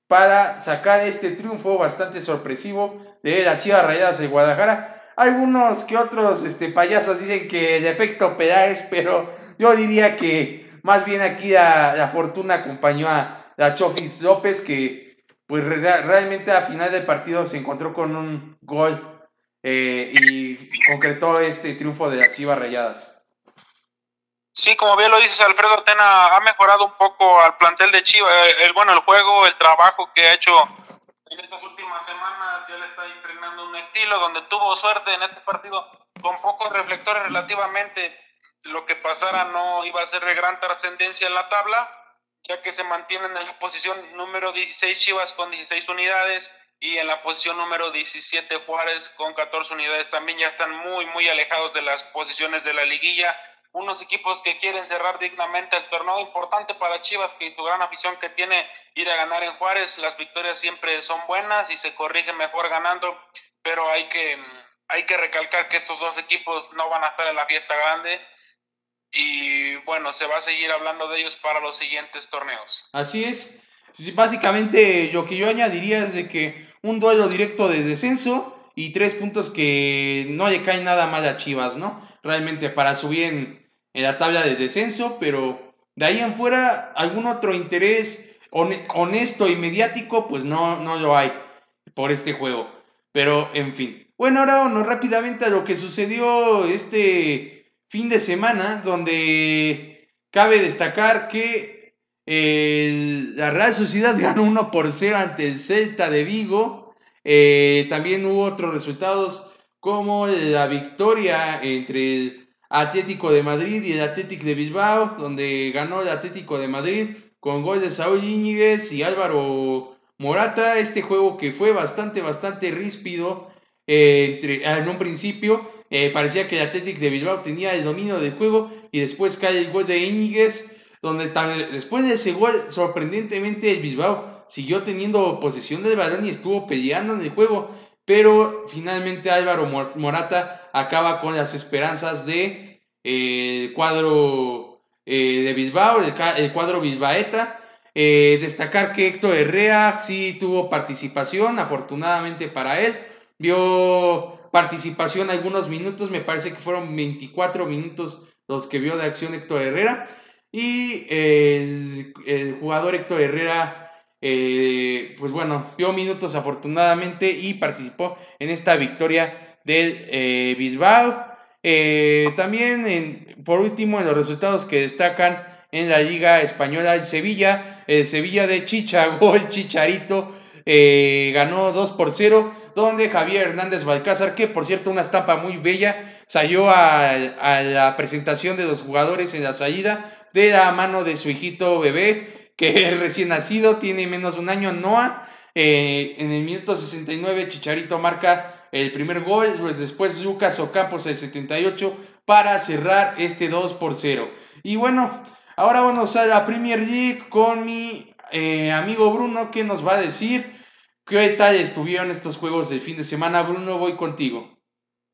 Para sacar este triunfo bastante sorpresivo de las Chivas Rayadas de Guadalajara. Algunos que otros este, payasos dicen que el efecto Peláez, pero yo diría que más bien aquí la, fortuna acompañó a, la Chofis López, que pues realmente a final del partido se encontró con un gol eh, y concretó este triunfo de las Chivas Rayadas. Sí, como bien lo dices, Alfredo Tena ha mejorado un poco al plantel de Chivas, eh, el, bueno, el juego, el trabajo que ha hecho en estas últimas semanas, ya le está impregnando un estilo donde tuvo suerte en este partido con pocos reflectores relativamente lo que pasara no iba a ser de gran trascendencia en la tabla, ya que se mantienen en la posición número 16 Chivas con 16 unidades y en la posición número 17 Juárez con 14 unidades. También ya están muy, muy alejados de las posiciones de la liguilla. Unos equipos que quieren cerrar dignamente el torneo importante para Chivas, que su gran afición que tiene ir a ganar en Juárez. Las victorias siempre son buenas y se corrige mejor ganando, pero hay que, hay que recalcar que estos dos equipos no van a estar en la fiesta grande y bueno, se va a seguir hablando de ellos para los siguientes torneos. Así es. Básicamente lo que yo añadiría es de que un duelo directo de descenso y tres puntos que no le caen nada mal a Chivas, ¿no? Realmente para subir en, la tabla de descenso, pero de ahí en fuera algún otro interés honesto y mediático, pues no, no lo hay por este juego. Pero en fin. Bueno, ahora vamos rápidamente a lo que sucedió este fin de semana donde cabe destacar que la Real Sociedad ganó 1 por 0 ante el Celta de Vigo. Eh, también hubo otros resultados como la victoria entre el Atlético de Madrid y el Atlético de Bilbao, donde ganó el Atlético de Madrid con gol de Saúl Íñiguez y Álvaro Morata, este juego que fue bastante, bastante ríspido eh, entre, en un principio. Eh, parecía que el Athletic de Bilbao tenía el dominio del juego y después cae el gol de Íñiguez, donde después de ese gol, sorprendentemente el Bilbao siguió teniendo posesión del balón y estuvo peleando en el juego, pero finalmente Álvaro Morata acaba con las esperanzas de eh, cuadro de Bilbao, el, el cuadro bilbaeta, eh, destacar que Héctor Herrera sí tuvo participación, afortunadamente para él. Vio participación algunos minutos, me parece que fueron 24 minutos los que vio de acción Héctor Herrera. Y el, jugador Héctor Herrera, eh, pues bueno, vio minutos afortunadamente y participó en esta victoria del eh, Bilbao. también, por último, en los resultados que destacan en la Liga Española, el Sevilla, el Sevilla de Chicha, gol Chicharito, eh, ganó 2 por 0, donde Javier Hernández Balcázar, que por cierto una estampa muy bella, salió a, la presentación de los jugadores en la salida de la mano de su hijito bebé, que recién nacido, tiene menos de un año, Noah. Eh, en el minuto 69 Chicharito marca el primer gol, pues después Lucas Ocampos el 78 para cerrar este 2 por 0. Y bueno, Ahora vamos a la Premier League con mi eh, amigo Bruno que nos va a decir qué tal estuvieron estos juegos del fin de semana. Bruno, voy contigo.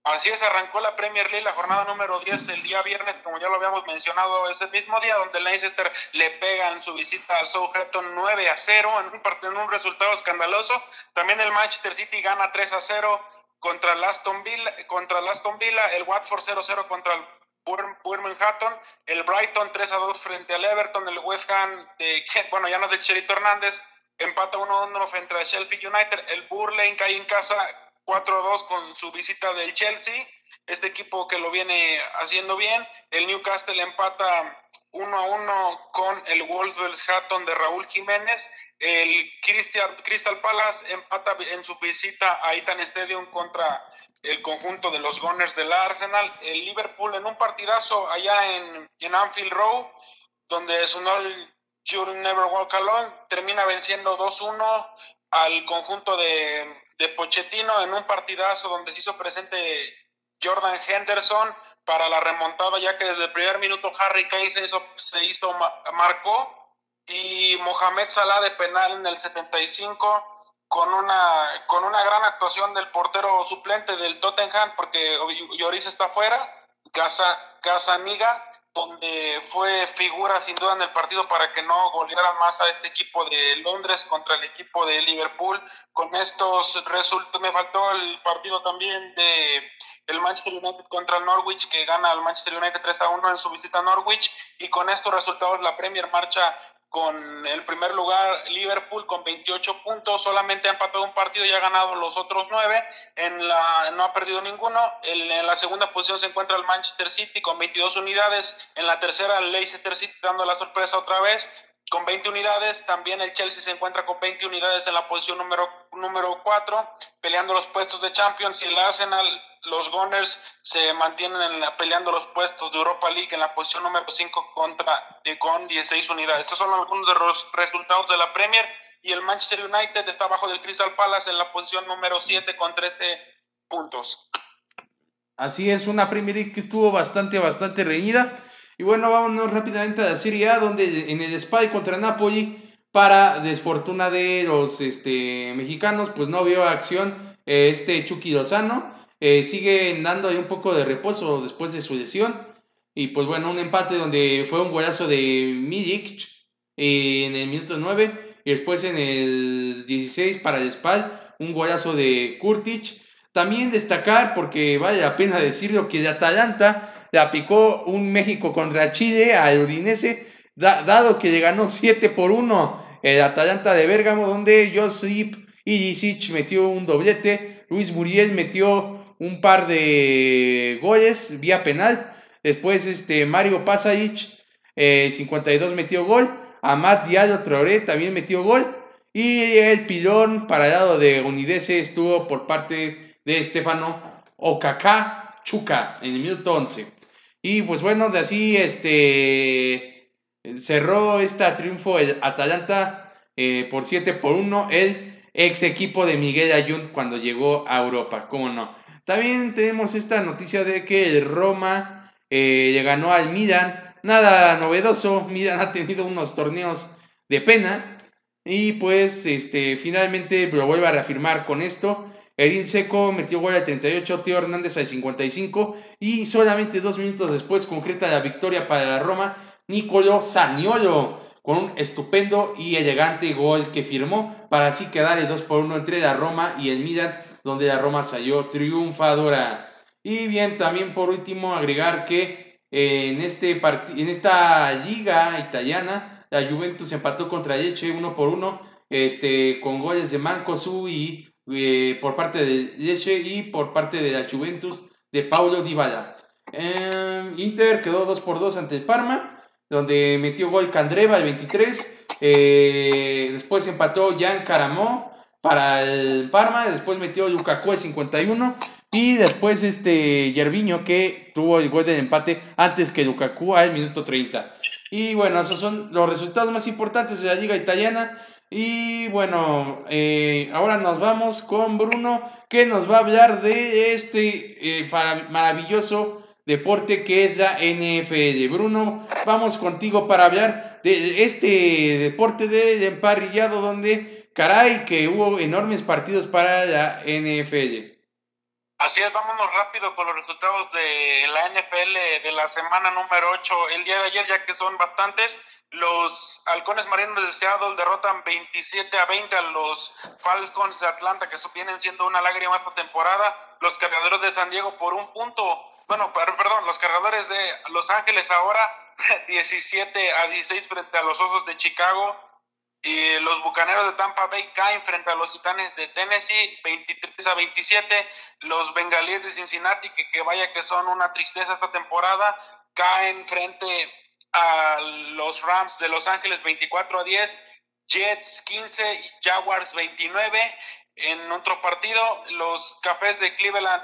Así es, arrancó la Premier League, la jornada número 10 el día viernes, como ya lo habíamos mencionado, es el mismo día donde Leicester le pega en su visita al Southampton 9 a 0 en un, en un resultado escandaloso. También el Manchester City gana 3 a 0 contra el Aston Villa, contra el, Aston Villa, el Watford 0-0 contra el Manhattan, el Brighton 3 a 2 frente al Everton, el West Ham, de, bueno, ya no es de Cherito Hernández, empata 1-1 frente al Sheffield United, el Burley cae en casa 4-2 con su visita del Chelsea, este equipo que lo viene haciendo bien, el Newcastle empata 1-1 con el Wolverhampton de Raúl Jiménez, el Crystal Palace empata en su visita a Itan Stadium contra el conjunto de los Gunners del Arsenal. El Liverpool en un partidazo allá en, Anfield Row, donde sonó el You Never Walk Alone, termina venciendo 2-1 al conjunto de, de Pochettino en un partidazo donde se hizo presente Jordan Henderson para la remontada, ya que desde el primer minuto Harry Kane se hizo, se hizo marcó y Mohamed Salah de penal en el 75 con una, con una gran actuación del portero suplente del Tottenham, porque Lloris está fuera, Casa, Casa Amiga, donde fue figura sin duda en el partido para que no golearan más a este equipo de Londres contra el equipo de Liverpool. Con estos resultados, me faltó el partido también de el Manchester United contra el Norwich, que gana al Manchester United 3 a 1 en su visita a Norwich, y con estos resultados la Premier marcha con el primer lugar Liverpool con 28 puntos, solamente ha empatado un partido y ha ganado los otros nueve, en la, no ha perdido ninguno, en, la segunda posición se encuentra el Manchester City con 22 unidades, en la tercera el Leicester City dando la sorpresa otra vez con 20 unidades, también el Chelsea se encuentra con 20 unidades en la posición número, número 4, peleando los puestos de Champions y el Arsenal los Gunners se mantienen en la, peleando los puestos de Europa League en la posición número 5 contra, eh, con 16 unidades. Estos son algunos de los resultados de la Premier y el Manchester United está abajo del Crystal Palace en la posición número 7 con 13 puntos. Así es, una Premier League que estuvo bastante, bastante reñida. Y bueno, vámonos rápidamente a la Serie A, donde en el Spy contra Napoli, para desfortuna de los este, mexicanos, pues no vio acción eh, este Chucky Lozano. Eh, sigue dando ahí un poco de reposo después de su lesión. Y pues bueno, un empate donde fue un golazo de Milic eh, en el minuto 9. Y después en el 16 para el Spal, un golazo de Kurtic. También destacar, porque vale la pena decirlo, que el Atalanta le aplicó un México contra Chile al Udinese, dado que le ganó 7 por 1 el Atalanta de Bérgamo, donde Josip Ilicic metió un doblete, Luis Muriel metió un par de goles vía penal. Después este, Mario Pasaic, 52 eh, metió gol. Amat Diallo Traoré también metió gol. Y el pilón para el lado de Unidese estuvo por parte de Estefano Okaka Chuca en el minuto 11. Y pues bueno, de así este, cerró este triunfo el Atalanta eh, por 7 por 1 el ex equipo de Miguel Ayun cuando llegó a Europa, cómo no. También tenemos esta noticia de que el Roma eh, ganó al Milan, nada novedoso, Milan ha tenido unos torneos de pena. Y pues este, finalmente lo vuelve a reafirmar con esto. Edín Seco metió gol al 38, Tío Hernández al 55 y solamente dos minutos después concreta la victoria para la Roma, Nicolo Saniolo con un estupendo y elegante gol que firmó para así quedar el 2 por 1 entre la Roma y el Milan, donde la Roma salió triunfadora. Y bien, también por último agregar que en, este en esta liga italiana, la Juventus empató contra Lecce 1 por 1 este, con goles de Mancosu y eh, por parte de Lecce y por parte de la Juventus de Paulo Dybala. Eh, Inter quedó 2 por 2 ante el Parma donde metió gol Candreva el 23. Eh, después empató Jan Caramó para el Parma. Después metió Lukaku el 51. Y después este Yerviño que tuvo el gol del empate antes que Lukaku al minuto 30. Y bueno, esos son los resultados más importantes de la liga italiana. Y bueno, eh, ahora nos vamos con Bruno que nos va a hablar de este eh, maravilloso deporte que es la NFL. Bruno, vamos contigo para hablar de este deporte del emparrillado donde, caray, que hubo enormes partidos para la NFL. Así es, vámonos rápido con los resultados de la NFL de la semana número 8. El día de ayer, ya que son bastantes, los halcones marinos de Seattle derrotan 27 a 20 a los Falcons de Atlanta, que vienen siendo una lágrima esta temporada. Los cargadores de San Diego por un punto bueno, perdón, los cargadores de Los Ángeles ahora 17 a 16 frente a los Osos de Chicago y los Bucaneros de Tampa Bay caen frente a los Titanes de Tennessee 23 a 27, los Bengalíes de Cincinnati que, vaya que son una tristeza esta temporada caen frente a los Rams de Los Ángeles 24 a 10, Jets 15, Jaguars 29. En otro partido, los Cafés de Cleveland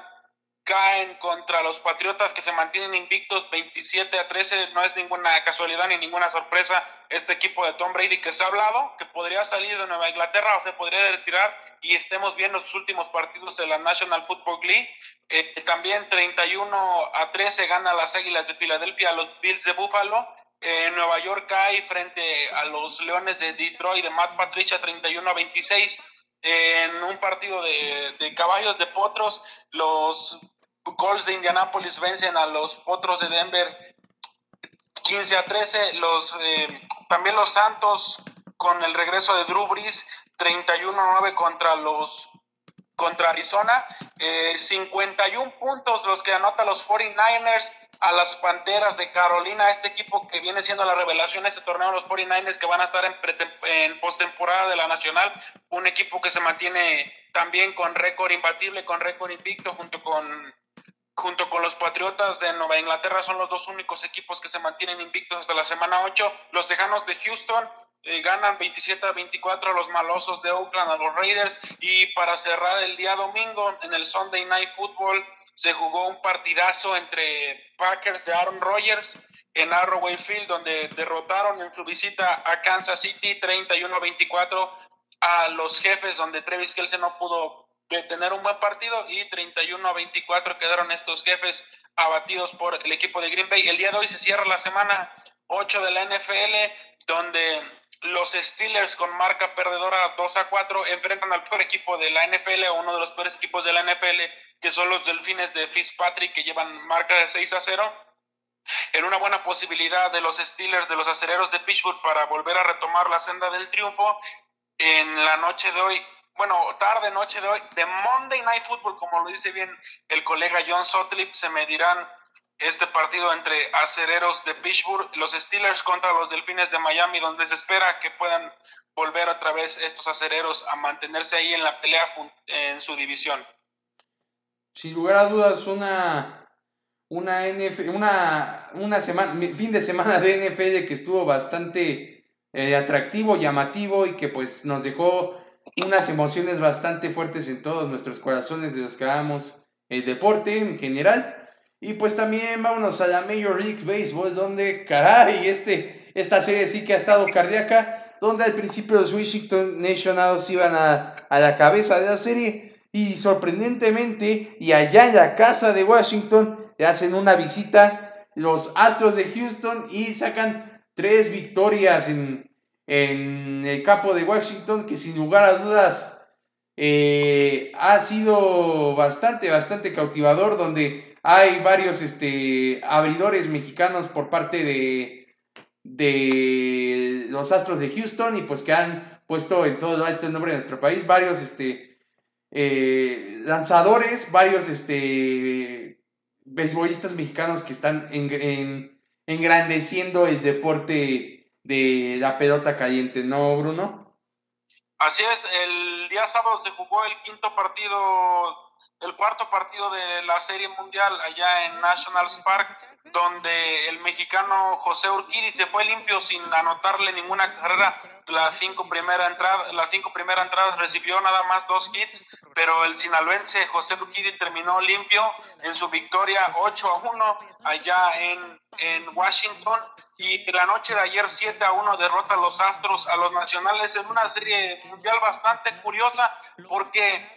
caen contra los Patriotas que se mantienen invictos 27 a 13. No es ninguna casualidad ni ninguna sorpresa este equipo de Tom Brady que se ha hablado, que podría salir de Nueva Inglaterra o se podría retirar y estemos viendo los últimos partidos de la National Football League. Eh, también 31 a 13 gana las Águilas de Filadelfia a los Bills de Buffalo. Eh, Nueva York cae frente a los Leones de Detroit de Matt Patricia 31 a 26 en un partido de, de, caballos de potros, los Colts de Indianapolis vencen a los Potros de Denver 15 a 13. Los, eh, también los Santos con el regreso de Drew Brees 31 a 9 contra los contra Arizona. 51 eh, puntos los que anota los 49ers a las Panteras de Carolina, este equipo que viene siendo la revelación este torneo, los 49ers que van a estar en, en postemporada de la Nacional, un equipo que se mantiene también con récord imbatible, con récord invicto, junto con junto con los Patriotas de Nueva Inglaterra son los dos únicos equipos que se mantienen invictos hasta la semana 8. Los Tejanos de Houston eh, ganan 27 a 24 a los malosos de Oakland, a los Raiders. Y para cerrar el día domingo, en el Sunday Night Football, se jugó un partidazo entre Packers de Aaron Rodgers en Arroway Field, donde derrotaron en su visita a Kansas City 31 a 24 a los jefes, donde Travis Kelce no pudo tener un buen partido y 31 a 24 quedaron estos jefes abatidos por el equipo de Green Bay. El día de hoy se cierra la semana 8 de la NFL, donde los Steelers con marca perdedora 2 a 4 enfrentan al peor equipo de la NFL, o uno de los peores equipos de la NFL, que son los Delfines de Fitzpatrick, que llevan marca de 6 a 0. En una buena posibilidad de los Steelers, de los acereros de Pittsburgh, para volver a retomar la senda del triunfo. En la noche de hoy bueno, tarde, noche de hoy, de Monday Night Football, como lo dice bien el colega John Sotlip, se medirán este partido entre acereros de Pittsburgh, los Steelers contra los Delfines de Miami, donde se espera que puedan volver otra vez estos acereros a mantenerse ahí en la pelea en su división. Sin lugar a dudas, una, una, una, una semana, fin de semana de NFL que estuvo bastante eh, atractivo, llamativo y que pues nos dejó unas emociones bastante fuertes en todos nuestros corazones de los que amamos el deporte en general. Y pues también vámonos a la Major League Baseball, donde caray, este, esta serie sí que ha estado cardíaca. donde al principio los Washington Nationals iban a, a la cabeza de la serie y sorprendentemente, y allá en la casa de Washington, le hacen una visita los Astros de Houston y sacan tres victorias en, en el campo de Washington, que sin lugar a dudas eh, ha sido bastante, bastante cautivador, donde hay varios este, abridores mexicanos por parte de, de los Astros de Houston y pues que han puesto en todo el alto el nombre de nuestro país varios este, eh, lanzadores, varios este, beisbolistas mexicanos que están en, engrandeciendo el deporte de la pelota caliente, ¿no, Bruno? Así es, el día sábado se jugó el quinto partido el cuarto partido de la Serie Mundial allá en Nationals Park, donde el mexicano José Urquidi se fue limpio sin anotarle ninguna carrera. Las cinco, primera entrada, las cinco primeras entradas recibió nada más dos hits, pero el sinaloense José Urquidi terminó limpio en su victoria 8 a 1 allá en, en Washington. Y la noche de ayer 7 a 1 derrota a los Astros a los Nacionales en una serie mundial bastante curiosa porque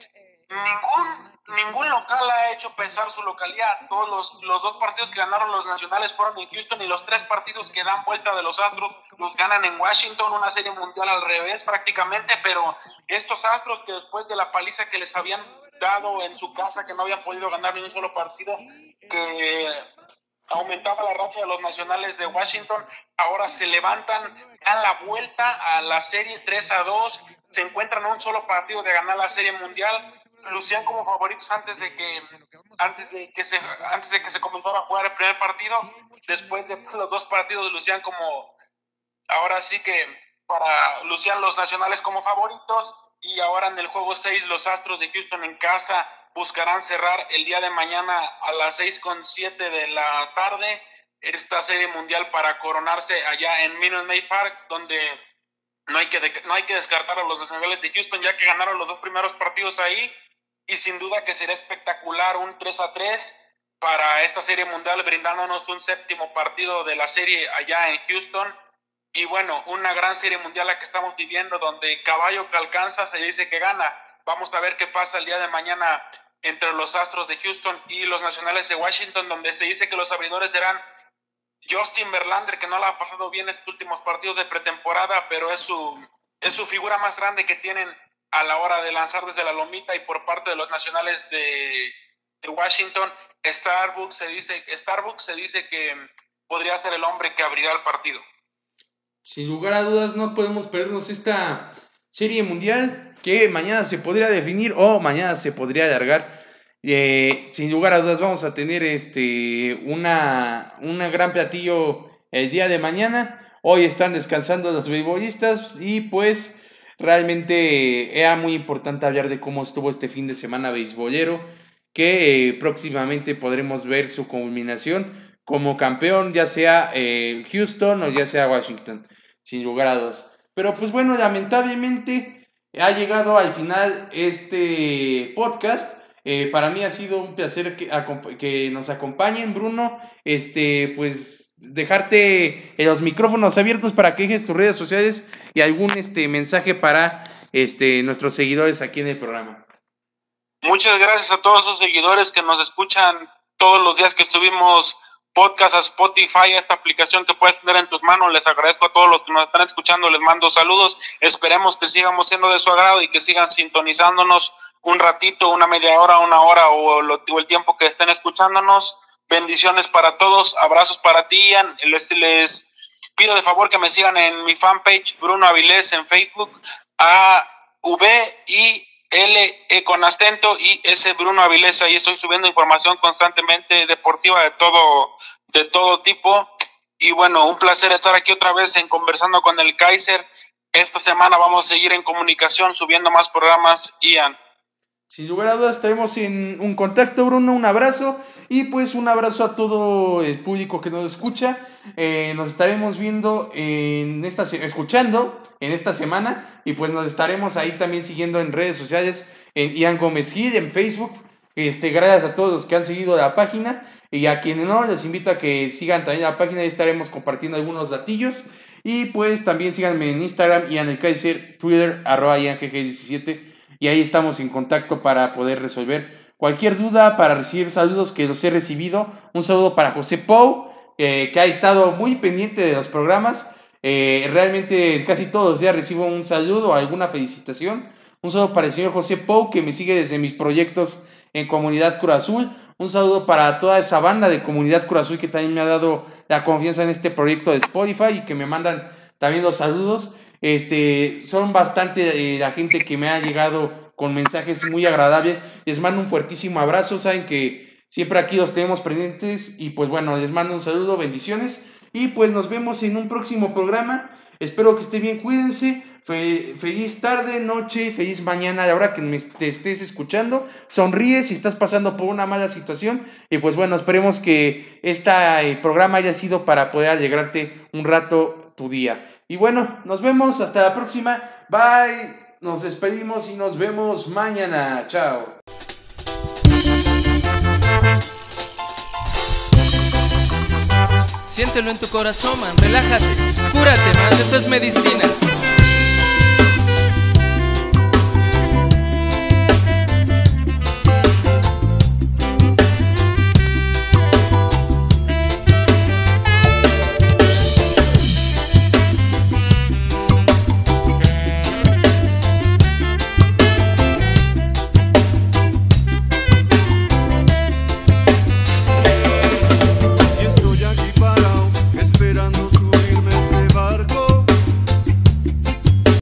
ningún ningún local ha hecho pesar su localidad. Todos los, los, dos partidos que ganaron los nacionales fueron en Houston y los tres partidos que dan vuelta de los Astros los ganan en Washington, una serie mundial al revés prácticamente, pero estos Astros que después de la paliza que les habían dado en su casa, que no habían podido ganar ni un solo partido, que aumentaba la racha de los nacionales de Washington, ahora se levantan, dan la vuelta a la serie 3 a 2, se encuentran a un solo partido de ganar la serie mundial lucían como favoritos antes de que antes de que se antes de que se comenzara a jugar el primer partido. Después de los dos partidos lucían como ahora sí que para lucían los nacionales como favoritos. Y ahora en el juego 6 los Astros de Houston en casa buscarán cerrar el día de mañana a las 6 con 7 de la tarde esta serie mundial para coronarse allá en Minute Maid Park donde no hay que no hay que descartar a los nacionales de Houston ya que ganaron los dos primeros partidos ahí y sin duda que será espectacular un 3 a 3 para esta serie mundial brindándonos un séptimo partido de la serie allá en Houston y bueno, una gran serie mundial la que estamos viviendo donde caballo que alcanza se dice que gana. Vamos a ver qué pasa el día de mañana entre los Astros de Houston y los Nacionales de Washington donde se dice que los abridores serán Justin Verlander que no la ha pasado bien estos últimos partidos de pretemporada, pero es su es su figura más grande que tienen a la hora de lanzar desde la lomita y por parte de los nacionales de, Washington, Starbucks se dice, Starbucks se dice que podría ser el hombre que abrirá el partido. Sin lugar a dudas, no podemos perdernos esta serie mundial que mañana se podría definir o mañana se podría alargar. Eh, sin lugar a dudas, vamos a tener este una, una gran platillo el día de mañana. Hoy están descansando los beisbolistas y pues Realmente era muy importante hablar de cómo estuvo este fin de semana beisbolero, que eh, próximamente podremos ver su culminación como campeón, ya sea eh, Houston o ya sea Washington, sin lugar a dos. Pero pues bueno, lamentablemente ha llegado al final este podcast. Eh, para mí ha sido un placer que, que, nos acompañen, Bruno. Este, pues dejarte los micrófonos abiertos para que dejes tus redes sociales y algún este, mensaje para este, nuestros seguidores aquí en el programa. Muchas gracias a todos esos seguidores que nos escuchan todos los días que estuvimos podcast a Spotify, esta aplicación que puedes tener en tus manos. Les agradezco a todos los que nos están escuchando, les mando saludos. Esperemos que sigamos siendo de su agrado y que sigan sintonizándonos un ratito, una media hora, una hora o, o el tiempo que estén escuchándonos. Bendiciones para todos, abrazos para ti, Ian. Les, pido de favor que me sigan en mi fanpage Bruno Avilés en Facebook, A V I L E con acento y ese Bruno Avilés. Ahí estoy subiendo información constantemente deportiva de todo, de todo tipo. Y bueno, un placer estar aquí otra vez en conversando con el Kaiser. Esta semana vamos a seguir en comunicación, subiendo más programas, Ian. Sin lugar a dudas, estaremos en un contacto, Bruno. Un abrazo y pues un abrazo a todo el público que nos escucha. Eh, nos estaremos viendo en esta, escuchando en esta semana y pues nos estaremos ahí también siguiendo en redes sociales, en Ian Gómez Gil, en Facebook. Este, gracias a todos los que han seguido la página y a quienes no, les invito a que sigan también la página y estaremos compartiendo algunos datillos. Y pues también síganme en Instagram, Ian el Kaiser, Twitter, arroba IanGG17. Y ahí estamos en contacto para poder resolver cualquier duda, para recibir saludos que los he recibido. Un saludo para José Pou, eh, que ha estado muy pendiente de los programas. Eh, realmente casi todos los días recibo un saludo alguna felicitación. Un saludo para el señor José Pou, que me sigue desde mis proyectos en Comunidad Cruz Azul. Un saludo para toda esa banda de Comunidad Cruz Azul que también me ha dado la confianza en este proyecto de Spotify y que me mandan también los saludos. Este, son bastante eh, la gente que me ha llegado con mensajes muy agradables. Les mando un fuertísimo abrazo. Saben que siempre aquí los tenemos presentes. Y pues bueno, les mando un saludo, bendiciones. Y pues nos vemos en un próximo programa. Espero que esté bien, cuídense. feliz tarde, noche, feliz mañana a la hora que me te estés escuchando. Sonríe si estás pasando por una mala situación. Y pues bueno, esperemos que este programa haya sido para poder alegrarte un rato tu día. Y bueno, nos vemos hasta la próxima. Bye. Nos despedimos y nos vemos mañana. Chao. Siéntelo en tu corazón, man, relájate, cúrate, man, esto es medicina.